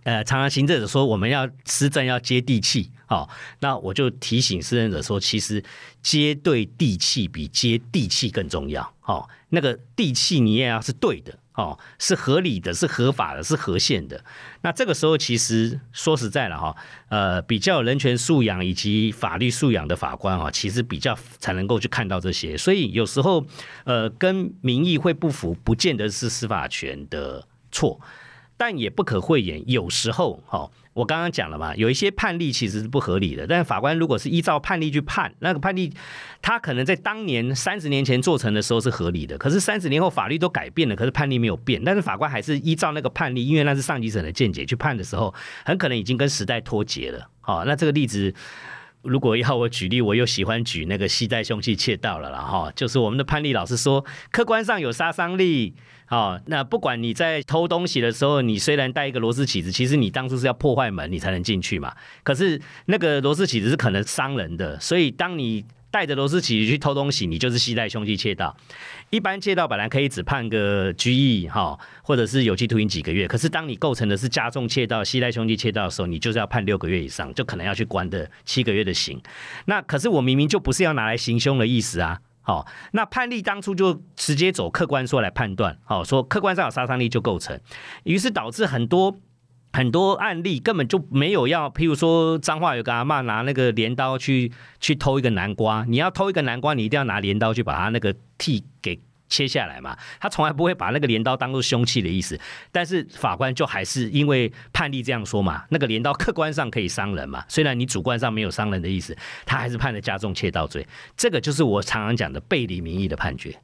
呃，常常行政者说我们要施政要接地气，哦，那我就提醒施政者说，其实接对地气比接地气更重要，哦，那个地气你也要是对的。哦，是合理的，是合法的，是合宪的。那这个时候，其实说实在了哈，呃，比较有人权素养以及法律素养的法官啊，其实比较才能够去看到这些。所以有时候，呃，跟民意会不符，不见得是司法权的错，但也不可讳言，有时候哈。我刚刚讲了嘛，有一些判例其实是不合理的，但是法官如果是依照判例去判，那个判例他可能在当年三十年前做成的时候是合理的，可是三十年后法律都改变了，可是判例没有变，但是法官还是依照那个判例，因为那是上级审的见解去判的时候，很可能已经跟时代脱节了。好，那这个例子。如果要我举例，我又喜欢举那个携带凶器窃盗了啦哈，就是我们的潘丽老师说，客观上有杀伤力，哦，那不管你在偷东西的时候，你虽然带一个螺丝起子，其实你当初是要破坏门，你才能进去嘛，可是那个螺丝起子是可能伤人的，所以当你带着螺丝起子去偷东西，你就是携带凶器窃盗。一般窃盗本来可以只判个拘役哈，或者是有期徒刑几个月。可是当你构成的是加重窃盗、携带凶器窃盗的时候，你就是要判六个月以上，就可能要去关的七个月的刑。那可是我明明就不是要拿来行凶的意思啊！好，那判例当初就直接走客观说来判断，好说客观上有杀伤力就构成，于是导致很多。很多案例根本就没有要，譬如说彰化有个阿妈拿那个镰刀去去偷一个南瓜，你要偷一个南瓜，你一定要拿镰刀去把它那个蒂给切下来嘛，他从来不会把那个镰刀当做凶器的意思，但是法官就还是因为判例这样说嘛，那个镰刀客观上可以伤人嘛，虽然你主观上没有伤人的意思，他还是判了加重窃盗罪，这个就是我常常讲的背离民意的判决。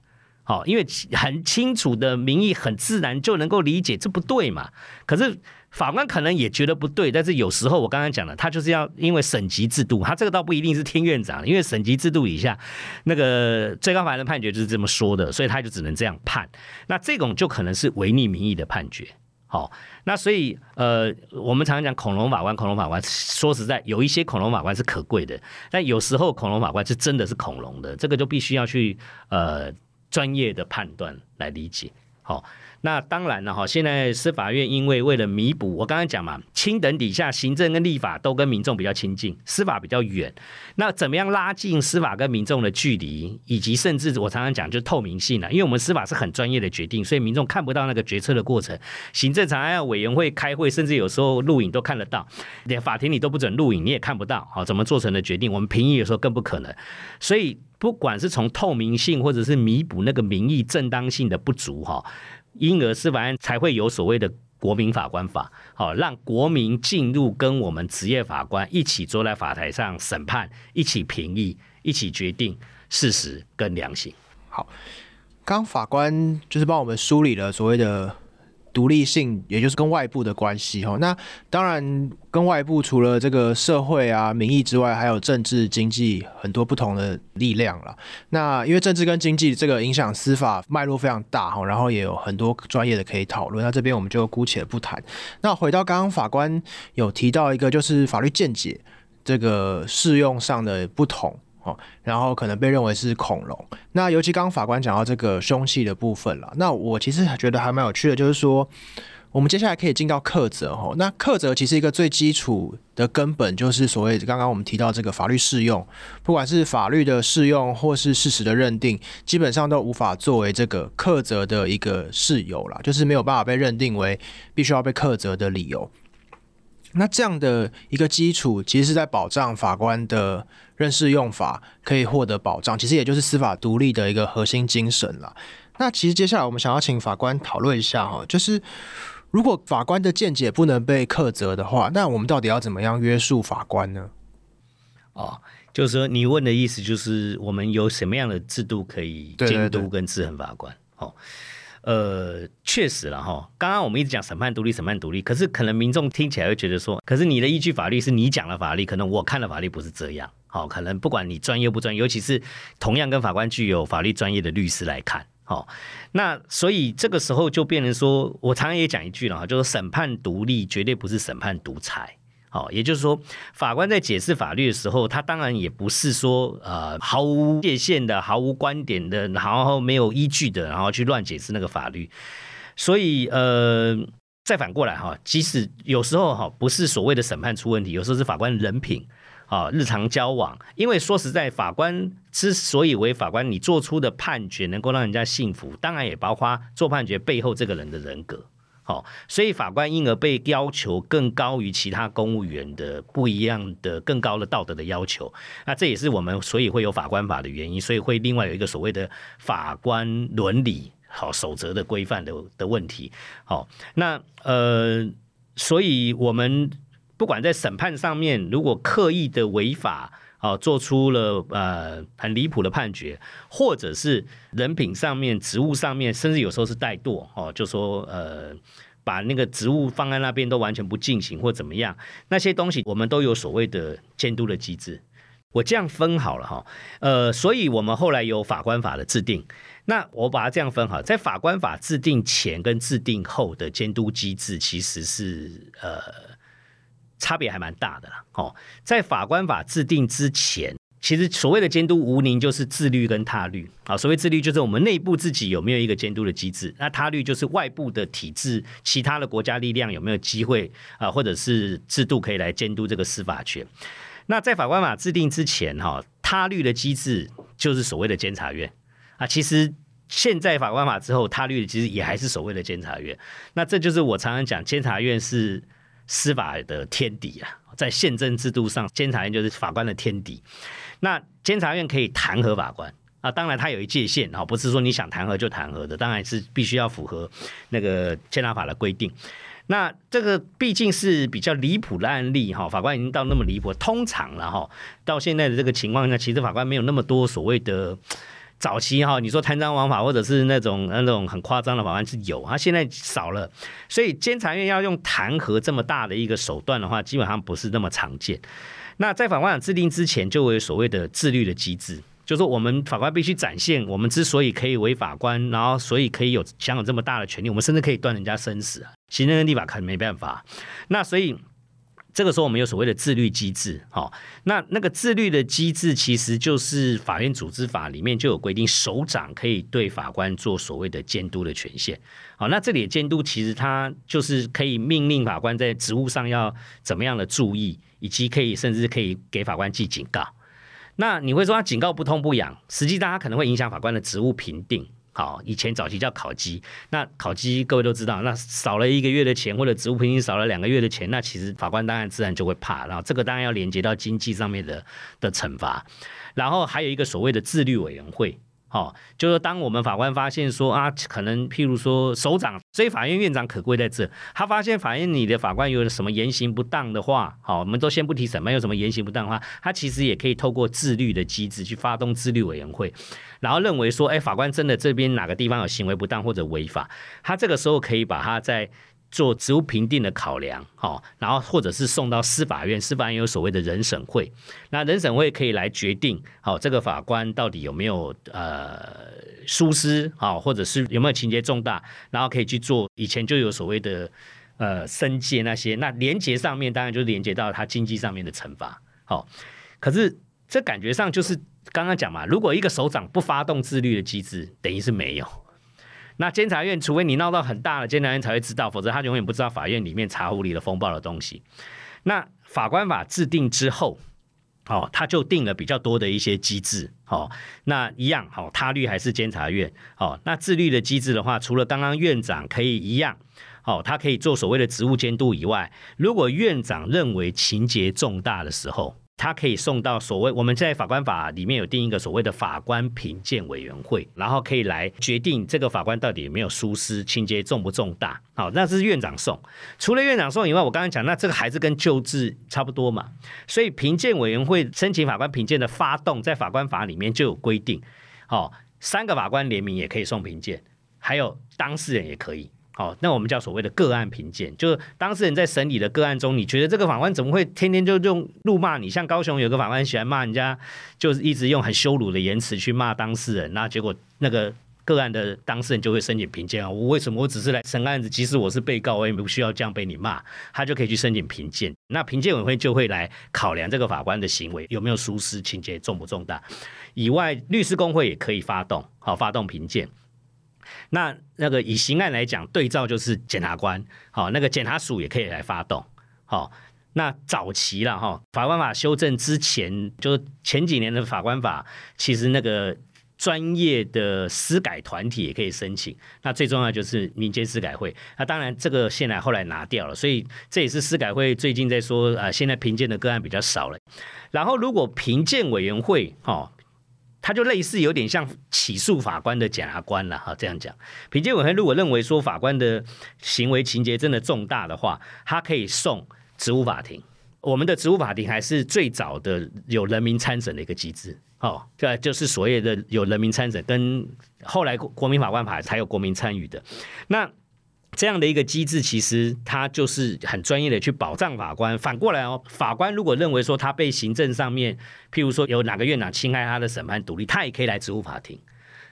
好，因为很清楚的民意，很自然就能够理解这不对嘛。可是法官可能也觉得不对，但是有时候我刚刚讲了，他就是要因为省级制度，他这个倒不一定是听院长，因为省级制度以下，那个最高法院的判决就是这么说的，所以他就只能这样判。那这种就可能是违逆民意的判决。好，那所以呃，我们常常讲恐龙法官，恐龙法官说实在，有一些恐龙法官是可贵的，但有时候恐龙法官是真的是恐龙的，这个就必须要去呃。专业的判断来理解，好。那当然了哈，现在司法院因为为了弥补，我刚刚讲嘛，清等底下行政跟立法都跟民众比较亲近，司法比较远。那怎么样拉近司法跟民众的距离，以及甚至我常常讲就透明性呢？因为我们司法是很专业的决定，所以民众看不到那个决策的过程。行政常案委员会开会，甚至有时候录影都看得到，连法庭里都不准录影，你也看不到。好，怎么做成的决定？我们评议的时候更不可能。所以不管是从透明性，或者是弥补那个民意正当性的不足，哈。因而司法院才会有所谓的国民法官法，好，让国民进入跟我们职业法官一起坐在法台上审判，一起评议，一起决定事实跟量刑。好，刚法官就是帮我们梳理了所谓的。独立性，也就是跟外部的关系哈。那当然，跟外部除了这个社会啊、民意之外，还有政治、经济很多不同的力量了。那因为政治跟经济这个影响司法脉络非常大哈，然后也有很多专业的可以讨论。那这边我们就姑且不谈。那回到刚刚法官有提到一个，就是法律见解这个适用上的不同。然后可能被认为是恐龙。那尤其刚刚法官讲到这个凶器的部分了，那我其实觉得还蛮有趣的，就是说我们接下来可以进到克责哈。那克责其实一个最基础的根本就是所谓刚刚我们提到这个法律适用，不管是法律的适用或是事实的认定，基本上都无法作为这个克责的一个事由啦，就是没有办法被认定为必须要被克责的理由。那这样的一个基础，其实是在保障法官的认识用法可以获得保障，其实也就是司法独立的一个核心精神了。那其实接下来我们想要请法官讨论一下哈，就是如果法官的见解不能被苛责的话，那我们到底要怎么样约束法官呢？哦，就是说你问的意思就是我们有什么样的制度可以监督跟制衡法官？哦。呃，确实了哈。刚刚我们一直讲审判独立，审判独立，可是可能民众听起来会觉得说，可是你的依据法律是你讲的法律，可能我看的法律不是这样。好，可能不管你专业不专业，尤其是同样跟法官具有法律专业的律师来看，好，那所以这个时候就变成说，我常常也讲一句了哈，就是审判独立绝对不是审判独裁。好，也就是说，法官在解释法律的时候，他当然也不是说呃毫无界限的、毫无观点的，然后没有依据的，然后去乱解释那个法律。所以呃，再反过来哈，即使有时候哈不是所谓的审判出问题，有时候是法官人品啊、日常交往。因为说实在，法官之所以为法官，你做出的判决能够让人家信服，当然也包括做判决背后这个人的人格。好，所以法官因而被要求更高于其他公务员的不一样的更高的道德的要求，那这也是我们所以会有法官法的原因，所以会另外有一个所谓的法官伦理好守则的规范的的问题。好，那呃，所以我们不管在审判上面，如果刻意的违法，哦，做出了呃很离谱的判决，或者是人品上面、职务上面，甚至有时候是怠惰哦，就说呃把那个职务放在那边都完全不进行或怎么样，那些东西我们都有所谓的监督的机制。我这样分好了哈，呃，所以我们后来有法官法的制定。那我把它这样分好，在法官法制定前跟制定后的监督机制其实是呃。差别还蛮大的啦，哦，在法官法制定之前，其实所谓的监督无宁就是自律跟他律啊。所谓自律就是我们内部自己有没有一个监督的机制，那他律就是外部的体制，其他的国家力量有没有机会啊，或者是制度可以来监督这个司法权。那在法官法制定之前，哈，他律的机制就是所谓的监察院啊。其实现在法官法之后，他律的机制也还是所谓的监察院。那这就是我常常讲，监察院是。司法的天敌啊，在宪政制度上，监察院就是法官的天敌。那监察院可以弹劾法官啊，当然它有一界限啊，不是说你想弹劾就弹劾的，当然是必须要符合那个监察法的规定。那这个毕竟是比较离谱的案例哈，法官已经到那么离谱，通常了哈，到现在的这个情况下，其实法官没有那么多所谓的。早期哈，你说贪赃枉法或者是那种那种很夸张的法官是有，他现在少了，所以监察院要用弹劾这么大的一个手段的话，基本上不是那么常见。那在法官法制定之前，就有所谓的自律的机制，就是我们法官必须展现，我们之所以可以为法官，然后所以可以有享有这么大的权利，我们甚至可以断人家生死啊，行政跟立法可能没办法。那所以。这个时候我们有所谓的自律机制，好，那那个自律的机制其实就是法院组织法里面就有规定，首长可以对法官做所谓的监督的权限，好，那这里的监督其实它就是可以命令法官在职务上要怎么样的注意，以及可以甚至可以给法官记警告。那你会说他警告不痛不痒，实际上它可能会影响法官的职务评定。好，以前早期叫烤鸡，那烤鸡各位都知道，那少了一个月的钱，或者职务平均少了两个月的钱，那其实法官当然自然就会怕，然后这个当然要连接到经济上面的的惩罚，然后还有一个所谓的自律委员会。好，就是当我们法官发现说啊，可能譬如说首长，所以法院院长可贵在这，他发现法院里的法官有什么言行不当的话，好，我们都先不提审判，有什么言行不当的话，他其实也可以透过自律的机制去发动自律委员会，然后认为说，哎，法官真的这边哪个地方有行为不当或者违法，他这个时候可以把他在。做职务评定的考量，好，然后或者是送到司法院，司法院有所谓的人审会，那人审会可以来决定，好，这个法官到底有没有呃疏失，好，或者是有没有情节重大，然后可以去做。以前就有所谓的呃申诫那些，那连结上面当然就连结到他经济上面的惩罚，好，可是这感觉上就是刚刚讲嘛，如果一个首长不发动自律的机制，等于是没有。那监察院，除非你闹到很大了，监察院才会知道，否则他永远不知道法院里面茶壶里的风暴的东西。那法官法制定之后，哦，他就定了比较多的一些机制，哦，那一样，好，他律还是监察院，哦，那自律的机制的话，除了刚刚院长可以一样，哦，他可以做所谓的职务监督以外，如果院长认为情节重大的时候，他可以送到所谓我们在法官法里面有定一个所谓的法官评鉴委员会，然后可以来决定这个法官到底有没有疏失，情节重不重大。好，那是院长送。除了院长送以外，我刚刚讲，那这个还是跟旧制差不多嘛。所以评鉴委员会申请法官评鉴的发动，在法官法里面就有规定。好，三个法官联名也可以送评鉴。还有当事人也可以。好，那我们叫所谓的个案评鉴，就是当事人在审理的个案中，你觉得这个法官怎么会天天就用怒骂你？像高雄有个法官喜欢骂人家，就是一直用很羞辱的言辞去骂当事人，那结果那个个案的当事人就会申请评鉴啊。我为什么我只是来审案子，即使我是被告，我也不需要这样被你骂，他就可以去申请评鉴。那评鉴委员会就会来考量这个法官的行为有没有疏失，情节重不重大。以外，律师公会也可以发动，好，发动评鉴。那那个以刑案来讲，对照就是检察官，好，那个检察署也可以来发动，好，那早期了哈，法官法修正之前，就前几年的法官法，其实那个专业的司改团体也可以申请，那最重要就是民间司改会，那当然这个现在后来拿掉了，所以这也是司改会最近在说啊，现在评鉴的个案比较少了，然后如果评鉴委员会，哈。他就类似有点像起诉法官的检察官了哈，这样讲。评鉴委员如果认为说法官的行为情节真的重大的话，他可以送职务法庭。我们的职务法庭还是最早的有人民参审的一个机制，哦，对，就是所谓的有人民参审，跟后来国民法官法才有国民参与的那。这样的一个机制，其实它就是很专业的去保障法官。反过来哦，法官如果认为说他被行政上面，譬如说有哪个院长侵害他的审判独立，他也可以来职务法庭。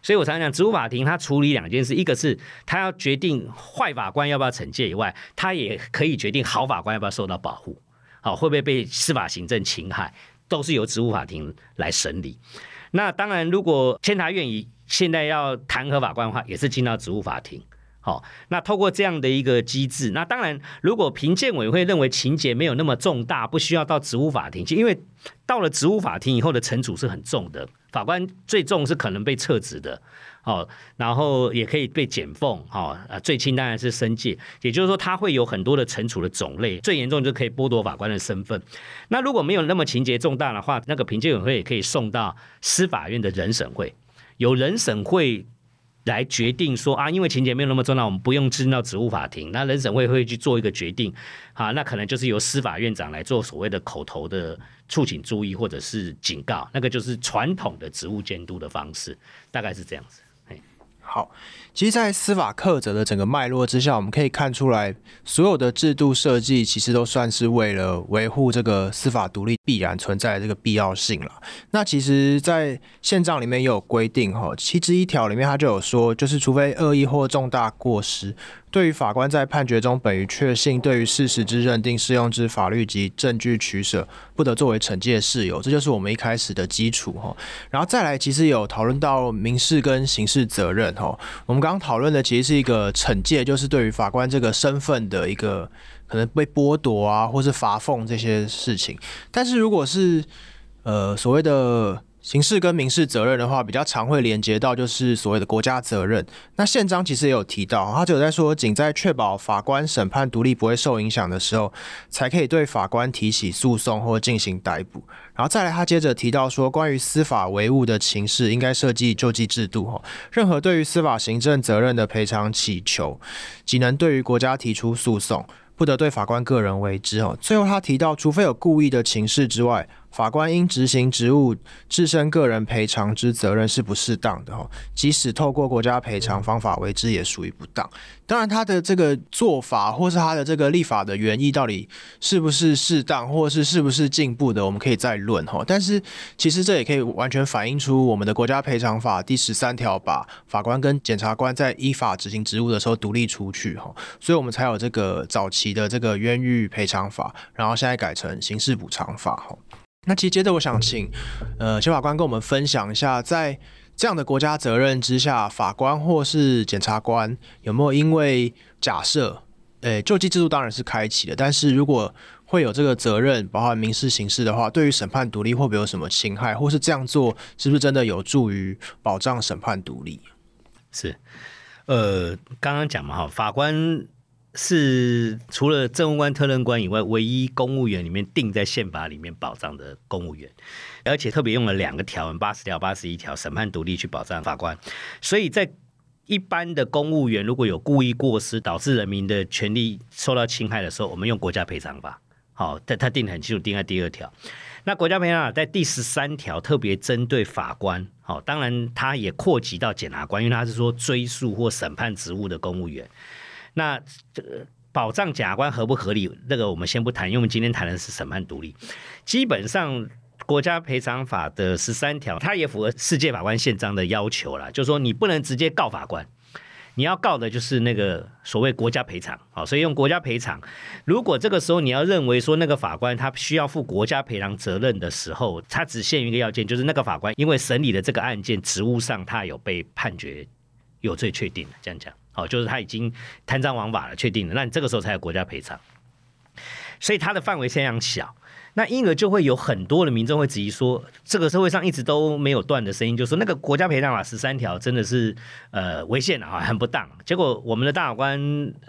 所以我常常讲，职务法庭他处理两件事，一个是他要决定坏法官要不要惩戒以外，他也可以决定好法官要不要受到保护，好，会不会被司法行政侵害，都是由职务法庭来审理。那当然，如果监察院以现在要弹劾法官的话，也是进到职务法庭。好，那透过这样的一个机制，那当然，如果评鉴委会认为情节没有那么重大，不需要到职务法庭去，因为到了职务法庭以后的惩处是很重的，法官最重是可能被撤职的，好，然后也可以被减俸，好，啊，最轻当然是申诫，也就是说，他会有很多的惩处的种类，最严重就可以剥夺法官的身份。那如果没有那么情节重大的话，那个评鉴委会也可以送到司法院的人审会，有人审会。来决定说啊，因为情节没有那么重要，我们不用进到职务法庭，那人审会会去做一个决定，啊，那可能就是由司法院长来做所谓的口头的促请注意或者是警告，那个就是传统的职务监督的方式，大概是这样子。好，其实，在司法课则的整个脉络之下，我们可以看出来，所有的制度设计其实都算是为了维护这个司法独立必然存在的这个必要性了。那其实，在宪章里面也有规定，哈，七之一条里面它就有说，就是除非恶意或重大过失。对于法官在判决中本于确信，对于事实之认定适用之法律及证据取舍，不得作为惩戒事由，这就是我们一开始的基础哈。然后再来，其实有讨论到民事跟刑事责任哈。我们刚讨论的其实是一个惩戒，就是对于法官这个身份的一个可能被剥夺啊，或是罚俸这些事情。但是如果是呃所谓的刑事跟民事责任的话，比较常会连接到就是所谓的国家责任。那宪章其实也有提到，他就有在说，仅在确保法官审判独立不会受影响的时候，才可以对法官提起诉讼或进行逮捕。然后再来，他接着提到说，关于司法维护的情事，应该设计救济制度。哈，任何对于司法行政责任的赔偿请求，即能对于国家提出诉讼，不得对法官个人为之。哦，最后他提到，除非有故意的情事之外。法官因执行职务自身个人赔偿之责任是不适当的哈，即使透过国家赔偿方法为之，也属于不当。当然，他的这个做法或是他的这个立法的原意到底是不是适当，或是是不是进步的，我们可以再论哈。但是，其实这也可以完全反映出我们的国家赔偿法第十三条，把法官跟检察官在依法执行职务的时候独立出去哈，所以我们才有这个早期的这个冤狱赔偿法，然后现在改成刑事补偿法哈。那其实接着我想请，呃，前法官跟我们分享一下，在这样的国家责任之下，法官或是检察官有没有因为假设，诶、欸，救济制度当然是开启的，但是如果会有这个责任，包含民事、刑事的话，对于审判独立会不会有什么侵害，或是这样做是不是真的有助于保障审判独立？是，呃，刚刚讲嘛，哈，法官。是除了政务官、特任官以外，唯一公务员里面定在宪法里面保障的公务员，而且特别用了两个条文，八十条、八十一条，审判独立去保障法官。所以在一般的公务员如果有故意过失导致人民的权利受到侵害的时候，我们用国家赔偿法。好，他他定得很清楚，定在第二条。那国家赔偿法在第十三条特别针对法官，好，当然他也扩及到检察官，因为他是说追诉或审判职务的公务员。那这个保障假官合不合理，那个我们先不谈，因为我们今天谈的是审判独立。基本上，国家赔偿法的十三条，它也符合世界法官宪章的要求了，就是说你不能直接告法官。你要告的就是那个所谓国家赔偿，好，所以用国家赔偿。如果这个时候你要认为说那个法官他需要负国家赔偿责任的时候，他只限于一个要件，就是那个法官因为审理的这个案件职务上他有被判决有罪确定，这样讲，好，就是他已经贪赃枉法了，确定了，那你这个时候才有国家赔偿。所以它的范围非常小。那因而就会有很多的民众会质疑说，这个社会上一直都没有断的声音，就是说那个国家赔偿法十三条真的是呃违宪啊，很不当。结果我们的大法官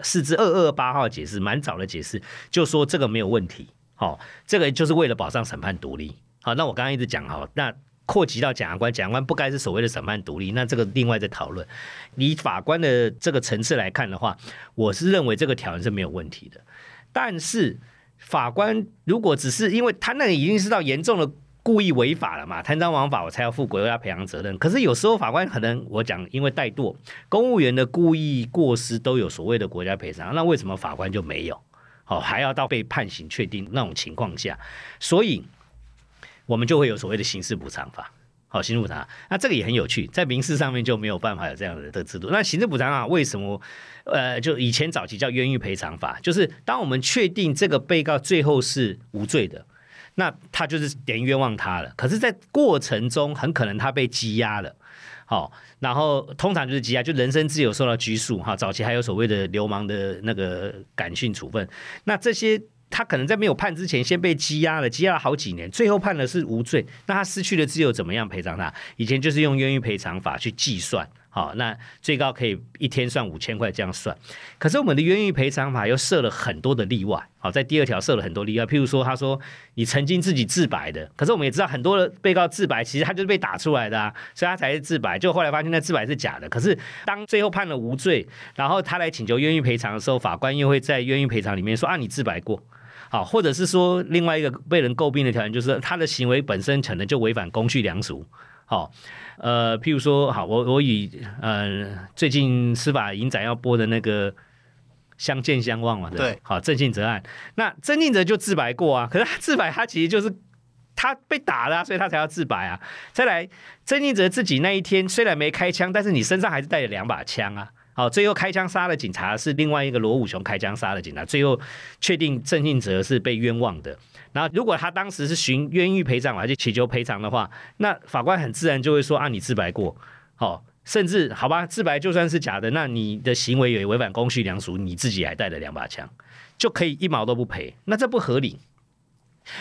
释字二二八号解释，蛮早的解释，就说这个没有问题。好，这个就是为了保障审判独立。好，那我刚刚一直讲哈，那扩及到检察官，检察官不该是所谓的审判独立，那这个另外再讨论。以法官的这个层次来看的话，我是认为这个条文是没有问题的，但是。法官如果只是因为他那个已经是到严重的故意违法了嘛，贪赃枉法，我才要负国家赔偿责任。可是有时候法官可能我讲，因为怠惰，公务员的故意过失都有所谓的国家赔偿，那为什么法官就没有？哦，还要到被判刑确定那种情况下，所以我们就会有所谓的刑事补偿法。好，刑事补偿，那这个也很有趣，在民事上面就没有办法有这样的的制度。那刑事补偿啊，为什么？呃，就以前早期叫冤狱赔偿法，就是当我们确定这个被告最后是无罪的，那他就是等于冤枉他了。可是，在过程中很可能他被羁押了，好，然后通常就是羁押，就人身自由受到拘束。哈，早期还有所谓的流氓的那个感性处分，那这些。他可能在没有判之前先被羁押了，羁押了好几年，最后判的是无罪，那他失去的自由怎么样赔偿他？以前就是用冤狱赔偿法去计算，好，那最高可以一天算五千块这样算。可是我们的冤狱赔偿法又设了很多的例外，好，在第二条设了很多例外，譬如说他说你曾经自己自白的，可是我们也知道很多的被告自白其实他就是被打出来的啊，所以他才是自白，就后来发现那自白是假的。可是当最后判了无罪，然后他来请求冤狱赔偿的时候，法官又会在冤狱赔偿里面说啊，你自白过。好，或者是说另外一个被人诟病的条件，就是他的行为本身可能就违反公序良俗。好，呃，譬如说，好，我我以呃最近司法影展要播的那个相见相忘嘛，对，对好，郑信哲案，那郑信哲就自白过啊，可是他自白，他其实就是他被打了，所以他才要自白啊。再来，郑信哲自己那一天虽然没开枪，但是你身上还是带着两把枪啊。好，最后开枪杀了警察是另外一个罗武雄开枪杀了警察，最后确定郑性泽是被冤枉的。然后如果他当时是寻冤狱赔偿还是祈求赔偿的话，那法官很自然就会说啊，你自白过，好，甚至好吧，自白就算是假的，那你的行为也违反公序良俗，你自己还带了两把枪，就可以一毛都不赔，那这不合理。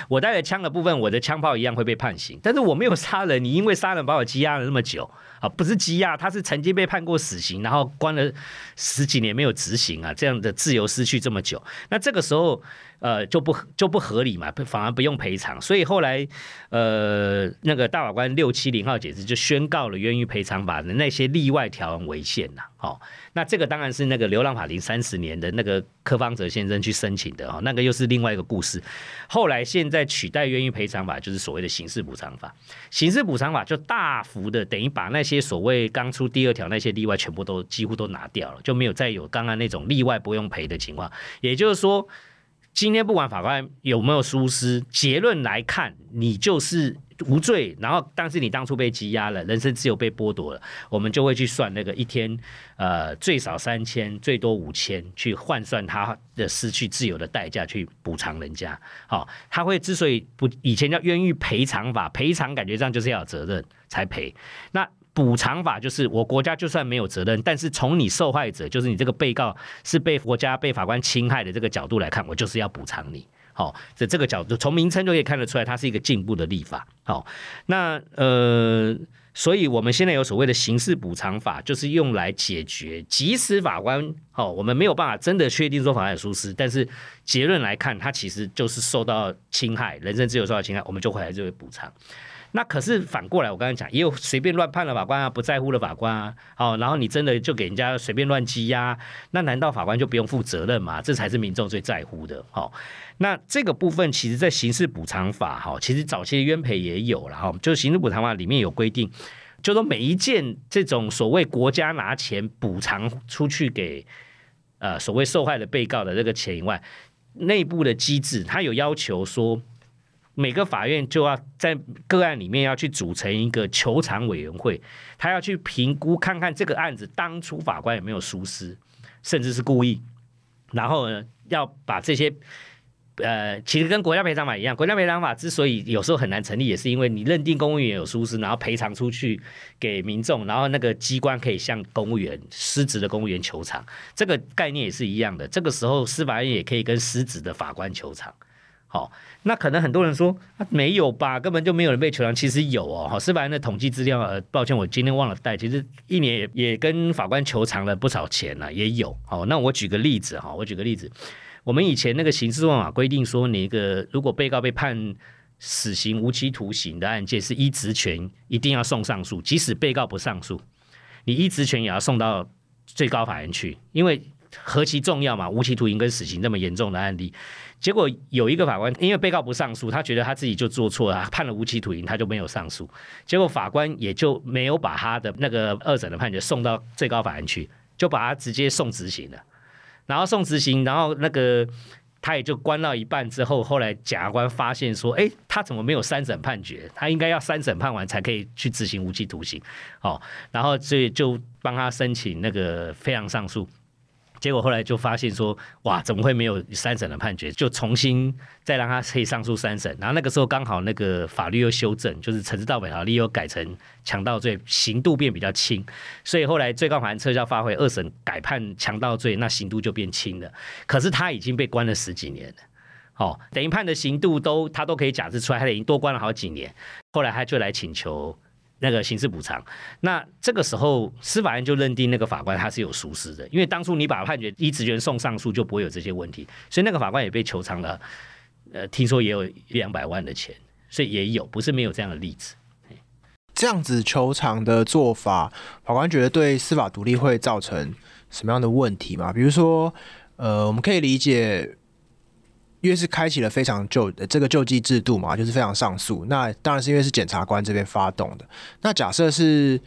我带了枪的部分，我的枪炮一样会被判刑，但是我没有杀人，你因为杀人把我羁押了那么久啊，不是羁押，他是曾经被判过死刑，然后关了十几年没有执行啊，这样的自由失去这么久，那这个时候。呃，就不就不合理嘛，反而不用赔偿，所以后来，呃，那个大法官六七零号解释就宣告了冤狱赔偿法的那些例外条文违宪了。哦，那这个当然是那个流浪法庭三十年的那个柯方泽先生去申请的哦，那个又是另外一个故事。后来现在取代冤狱赔偿法就是所谓的刑事补偿法，刑事补偿法就大幅的等于把那些所谓刚出第二条那些例外全部都几乎都拿掉了，就没有再有刚刚那种例外不用赔的情况，也就是说。今天不管法官有没有疏失，结论来看，你就是无罪。然后，但是你当初被羁押了，人身自由被剥夺了，我们就会去算那个一天，呃，最少三千，最多五千，去换算他的失去自由的代价，去补偿人家。好，他会之所以不以前叫冤狱赔偿法，赔偿感觉上就是要有责任才赔。那补偿法就是我国家就算没有责任，但是从你受害者，就是你这个被告是被国家被法官侵害的这个角度来看，我就是要补偿你。好，这这个角度从名称就可以看得出来，它是一个进步的立法。好，那呃，所以我们现在有所谓的刑事补偿法，就是用来解决，即使法官好，我们没有办法真的确定说法官有疏失，但是结论来看，他其实就是受到侵害，人身自由受到侵害，我们就回来就会补偿。那可是反过来，我刚才讲，也有随便乱判的法官啊，不在乎的法官啊，哦，然后你真的就给人家随便乱羁押，那难道法官就不用负责任吗？这才是民众最在乎的。好，那这个部分其实在刑事补偿法哈，其实早期的冤赔也有了哈，就是刑事补偿法里面有规定，就说每一件这种所谓国家拿钱补偿出去给呃所谓受害的被告的这个钱以外，内部的机制，它有要求说。每个法院就要在个案里面要去组成一个求偿委员会，他要去评估看看这个案子当初法官有没有疏失，甚至是故意，然后呢，要把这些呃，其实跟国家赔偿法一样，国家赔偿法之所以有时候很难成立，也是因为你认定公务员有疏失，然后赔偿出去给民众，然后那个机关可以向公务员失职的公务员求偿，这个概念也是一样的。这个时候司法院也可以跟失职的法官求偿。好，那可能很多人说啊，没有吧，根本就没有人被求偿。其实有哦，哈，司法院的统计资料，呃，抱歉，我今天忘了带。其实一年也也跟法官求偿了不少钱呢，也有。好，那我举个例子哈，我举个例子，我们以前那个刑事诉法规定说，你一个如果被告被判死刑、无期徒刑的案件，是依职权一定要送上诉，即使被告不上诉，你依职权也要送到最高法院去，因为何其重要嘛，无期徒刑跟死刑这么严重的案例。结果有一个法官，因为被告不上诉，他觉得他自己就做错了，判了无期徒刑，他就没有上诉。结果法官也就没有把他的那个二审的判决送到最高法院去，就把他直接送执行了。然后送执行，然后那个他也就关到一半之后，后来检察官发现说，哎，他怎么没有三审判决？他应该要三审判完才可以去执行无期徒刑。哦，然后所以就帮他申请那个非常上诉。结果后来就发现说，哇，怎么会没有三审的判决？就重新再让他可以上诉三审。然后那个时候刚好那个法律又修正，就是惩治盗匪条例又改成强盗罪，刑度变比较轻。所以后来最高法院撤销发回，二审改判强盗罪，那刑度就变轻了。可是他已经被关了十几年了，哦，等于判的刑度都他都可以假释出来，他已经多关了好几年。后来他就来请求。那个刑事补偿，那这个时候司法院就认定那个法官他是有疏失的，因为当初你把判决依职权送上诉，就不会有这些问题，所以那个法官也被求偿了，呃，听说也有一两百万的钱，所以也有，不是没有这样的例子。这样子求偿的做法，法官觉得对司法独立会造成什么样的问题吗？比如说，呃，我们可以理解。因为是开启了非常救的这个救济制度嘛，就是非常上诉。那当然是因为是检察官这边发动的。那假设是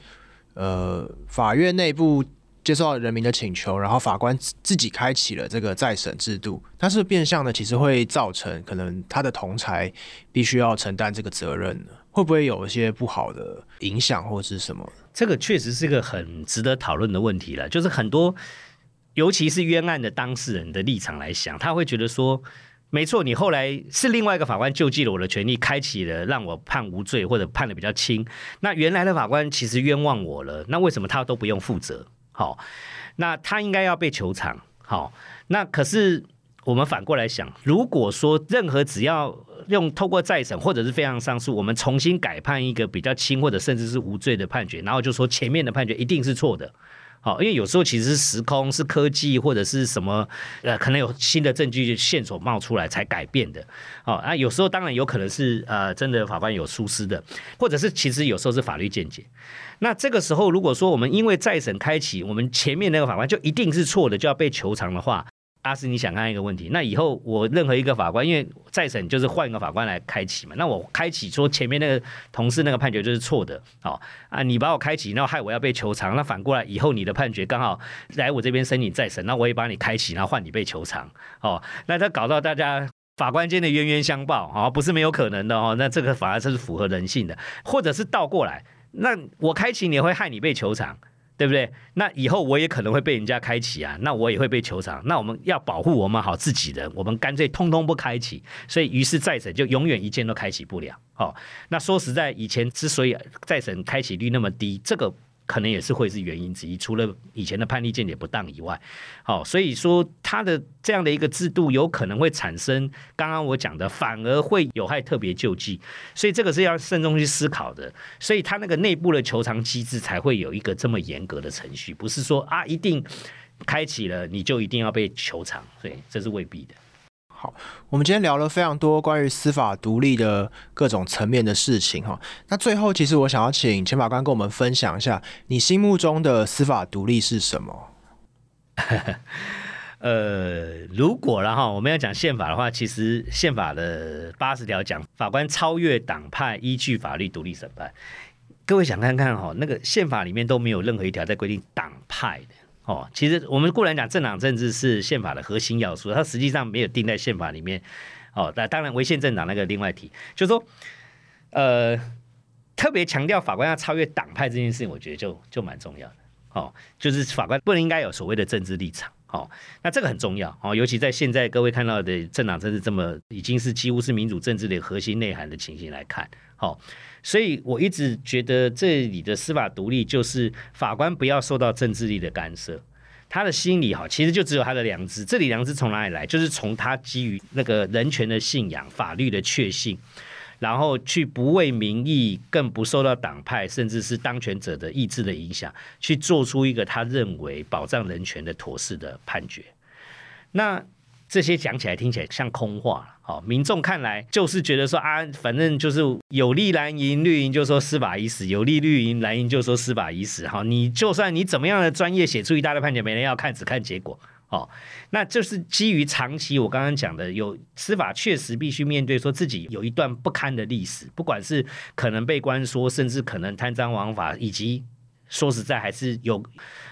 呃法院内部接受到人民的请求，然后法官自己开启了这个再审制度，它是变相的，其实会造成可能他的同才必须要承担这个责任呢？会不会有一些不好的影响或是什么？这个确实是一个很值得讨论的问题了。就是很多，尤其是冤案的当事人的立场来想，他会觉得说。没错，你后来是另外一个法官救济了我的权利，开启了让我判无罪或者判得比较轻。那原来的法官其实冤枉我了，那为什么他都不用负责？好，那他应该要被求偿。好，那可是我们反过来想，如果说任何只要用透过再审或者是非常上诉，我们重新改判一个比较轻或者甚至是无罪的判决，然后就说前面的判决一定是错的。好，因为有时候其实是时空、是科技或者是什么，呃，可能有新的证据线索冒出来才改变的。好，那，有时候当然有可能是呃，真的法官有疏失的，或者是其实有时候是法律见解。那这个时候，如果说我们因为再审开启，我们前面那个法官就一定是错的，就要被求偿的话。阿斯，你想看一个问题？那以后我任何一个法官，因为再审就是换一个法官来开启嘛。那我开启说前面那个同事那个判决就是错的，好啊，你把我开启，然后害我要被求偿。那反过来以后你的判决刚好来我这边申请再审，那我也把你开启，然后换你被求偿。哦，那他搞到大家法官间的冤冤相报，啊，不是没有可能的哦。那这个反而是符合人性的，或者是倒过来，那我开启你会害你被求偿。对不对？那以后我也可能会被人家开启啊，那我也会被球场。那我们要保护我们好自己人，我们干脆通通不开启。所以于是再审就永远一件都开启不了。好，那说实在，以前之所以再审开启率那么低，这个。可能也是会是原因之一，除了以前的判例见解不当以外，好，所以说它的这样的一个制度有可能会产生刚刚我讲的，反而会有害特别救济，所以这个是要慎重去思考的，所以它那个内部的求偿机制才会有一个这么严格的程序，不是说啊一定开启了你就一定要被求偿，所以这是未必的。好，我们今天聊了非常多关于司法独立的各种层面的事情哈。那最后，其实我想要请前法官跟我们分享一下，你心目中的司法独立是什么？呃，如果然后我们要讲宪法的话，其实宪法的八十条讲法官超越党派，依据法律独立审判。各位想看看哈，那个宪法里面都没有任何一条在规定党派的。哦，其实我们固然讲政党政治是宪法的核心要素，它实际上没有定在宪法里面。哦，那当然违宪政党那个另外提，就是说，呃，特别强调法官要超越党派这件事情，我觉得就就蛮重要的。哦，就是法官不能应该有所谓的政治立场。哦，那这个很重要。哦，尤其在现在各位看到的政党政治这么已经是几乎是民主政治的核心内涵的情形来看，哦。所以我一直觉得这里的司法独立就是法官不要受到政治力的干涉，他的心里哈其实就只有他的良知。这里良知从哪里来？就是从他基于那个人权的信仰、法律的确信，然后去不为民意，更不受到党派甚至是当权者的意志的影响，去做出一个他认为保障人权的妥适的判决。那这些讲起来听起来像空话。哦，民众看来就是觉得说啊，反正就是有利蓝营，绿营就说司法已死；有利绿营，蓝营就说司法已死。哈，你就算你怎么样的专业，写出一大堆判决，没人要看，只看结果。哦，那就是基于长期我刚刚讲的，有司法确实必须面对说自己有一段不堪的历史，不管是可能被关说，甚至可能贪赃枉法，以及说实在还是有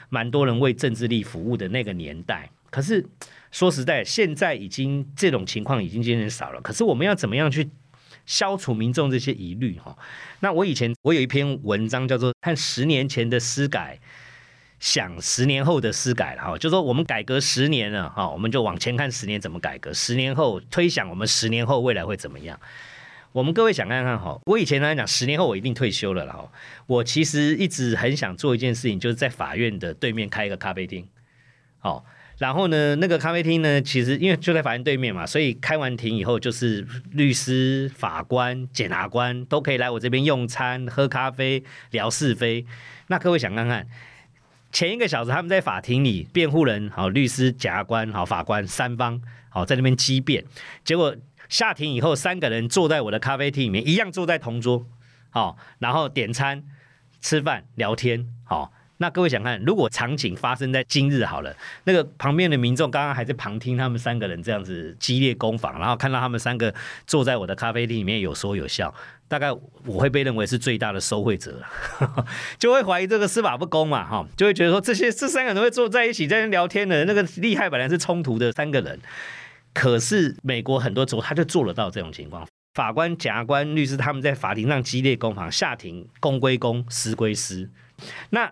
蛮多人为政治力服务的那个年代。可是。说实在，现在已经这种情况已经渐渐少了。可是我们要怎么样去消除民众这些疑虑？哈，那我以前我有一篇文章叫做“看十年前的司改，想十年后的司改”了哈，就说我们改革十年了哈，我们就往前看十年怎么改革，十年后推想我们十年后未来会怎么样？我们各位想看看哈，我以前来讲，十年后我一定退休了了哈。我其实一直很想做一件事情，就是在法院的对面开一个咖啡厅，好。然后呢，那个咖啡厅呢，其实因为就在法院对面嘛，所以开完庭以后，就是律师、法官、检察官都可以来我这边用餐、喝咖啡、聊是非。那各位想看看，前一个小时他们在法庭里，辩护人、好律师、检察官、好法官三方好在那边激辩，结果下庭以后，三个人坐在我的咖啡厅里面，一样坐在同桌，好，然后点餐、吃饭、聊天，好。那各位想看，如果场景发生在今日好了，那个旁边的民众刚刚还在旁听他们三个人这样子激烈攻防，然后看到他们三个坐在我的咖啡厅里面有说有笑，大概我会被认为是最大的受贿者，就会怀疑这个司法不公嘛，哈，就会觉得说这些这三个人会坐在一起在那聊天的那个厉害本来是冲突的三个人，可是美国很多州他就做得到这种情况，法官、检察官、律师他们在法庭上激烈攻防，下庭公归公，私归私，那。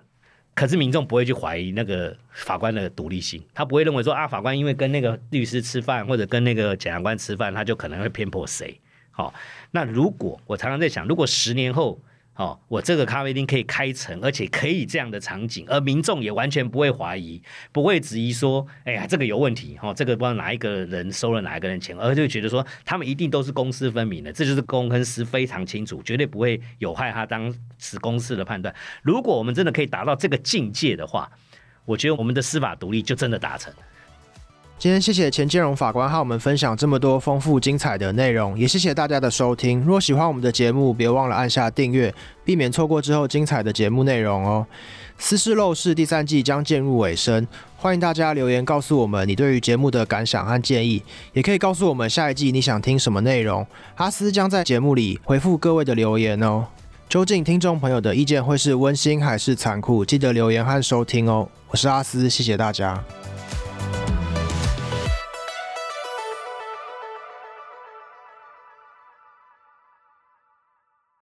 可是民众不会去怀疑那个法官的独立性，他不会认为说啊，法官因为跟那个律师吃饭或者跟那个检察官吃饭，他就可能会偏颇谁。好，那如果我常常在想，如果十年后。哦，我这个咖啡厅可以开成，而且可以这样的场景，而民众也完全不会怀疑，不会质疑说，哎呀，这个有问题，哦，这个不知道哪一个人收了哪一个人钱，而就觉得说，他们一定都是公私分明的，这就是公跟私非常清楚，绝对不会有害他当时公司的判断。如果我们真的可以达到这个境界的话，我觉得我们的司法独立就真的达成了。今天谢谢钱建荣法官和我们分享这么多丰富精彩的内容，也谢谢大家的收听。如果喜欢我们的节目，别忘了按下订阅，避免错过之后精彩的节目内容哦。司事陋室第三季将进入尾声，欢迎大家留言告诉我们你对于节目的感想和建议，也可以告诉我们下一季你想听什么内容。阿斯将在节目里回复各位的留言哦。究竟听众朋友的意见会是温馨还是残酷？记得留言和收听哦。我是阿斯，谢谢大家。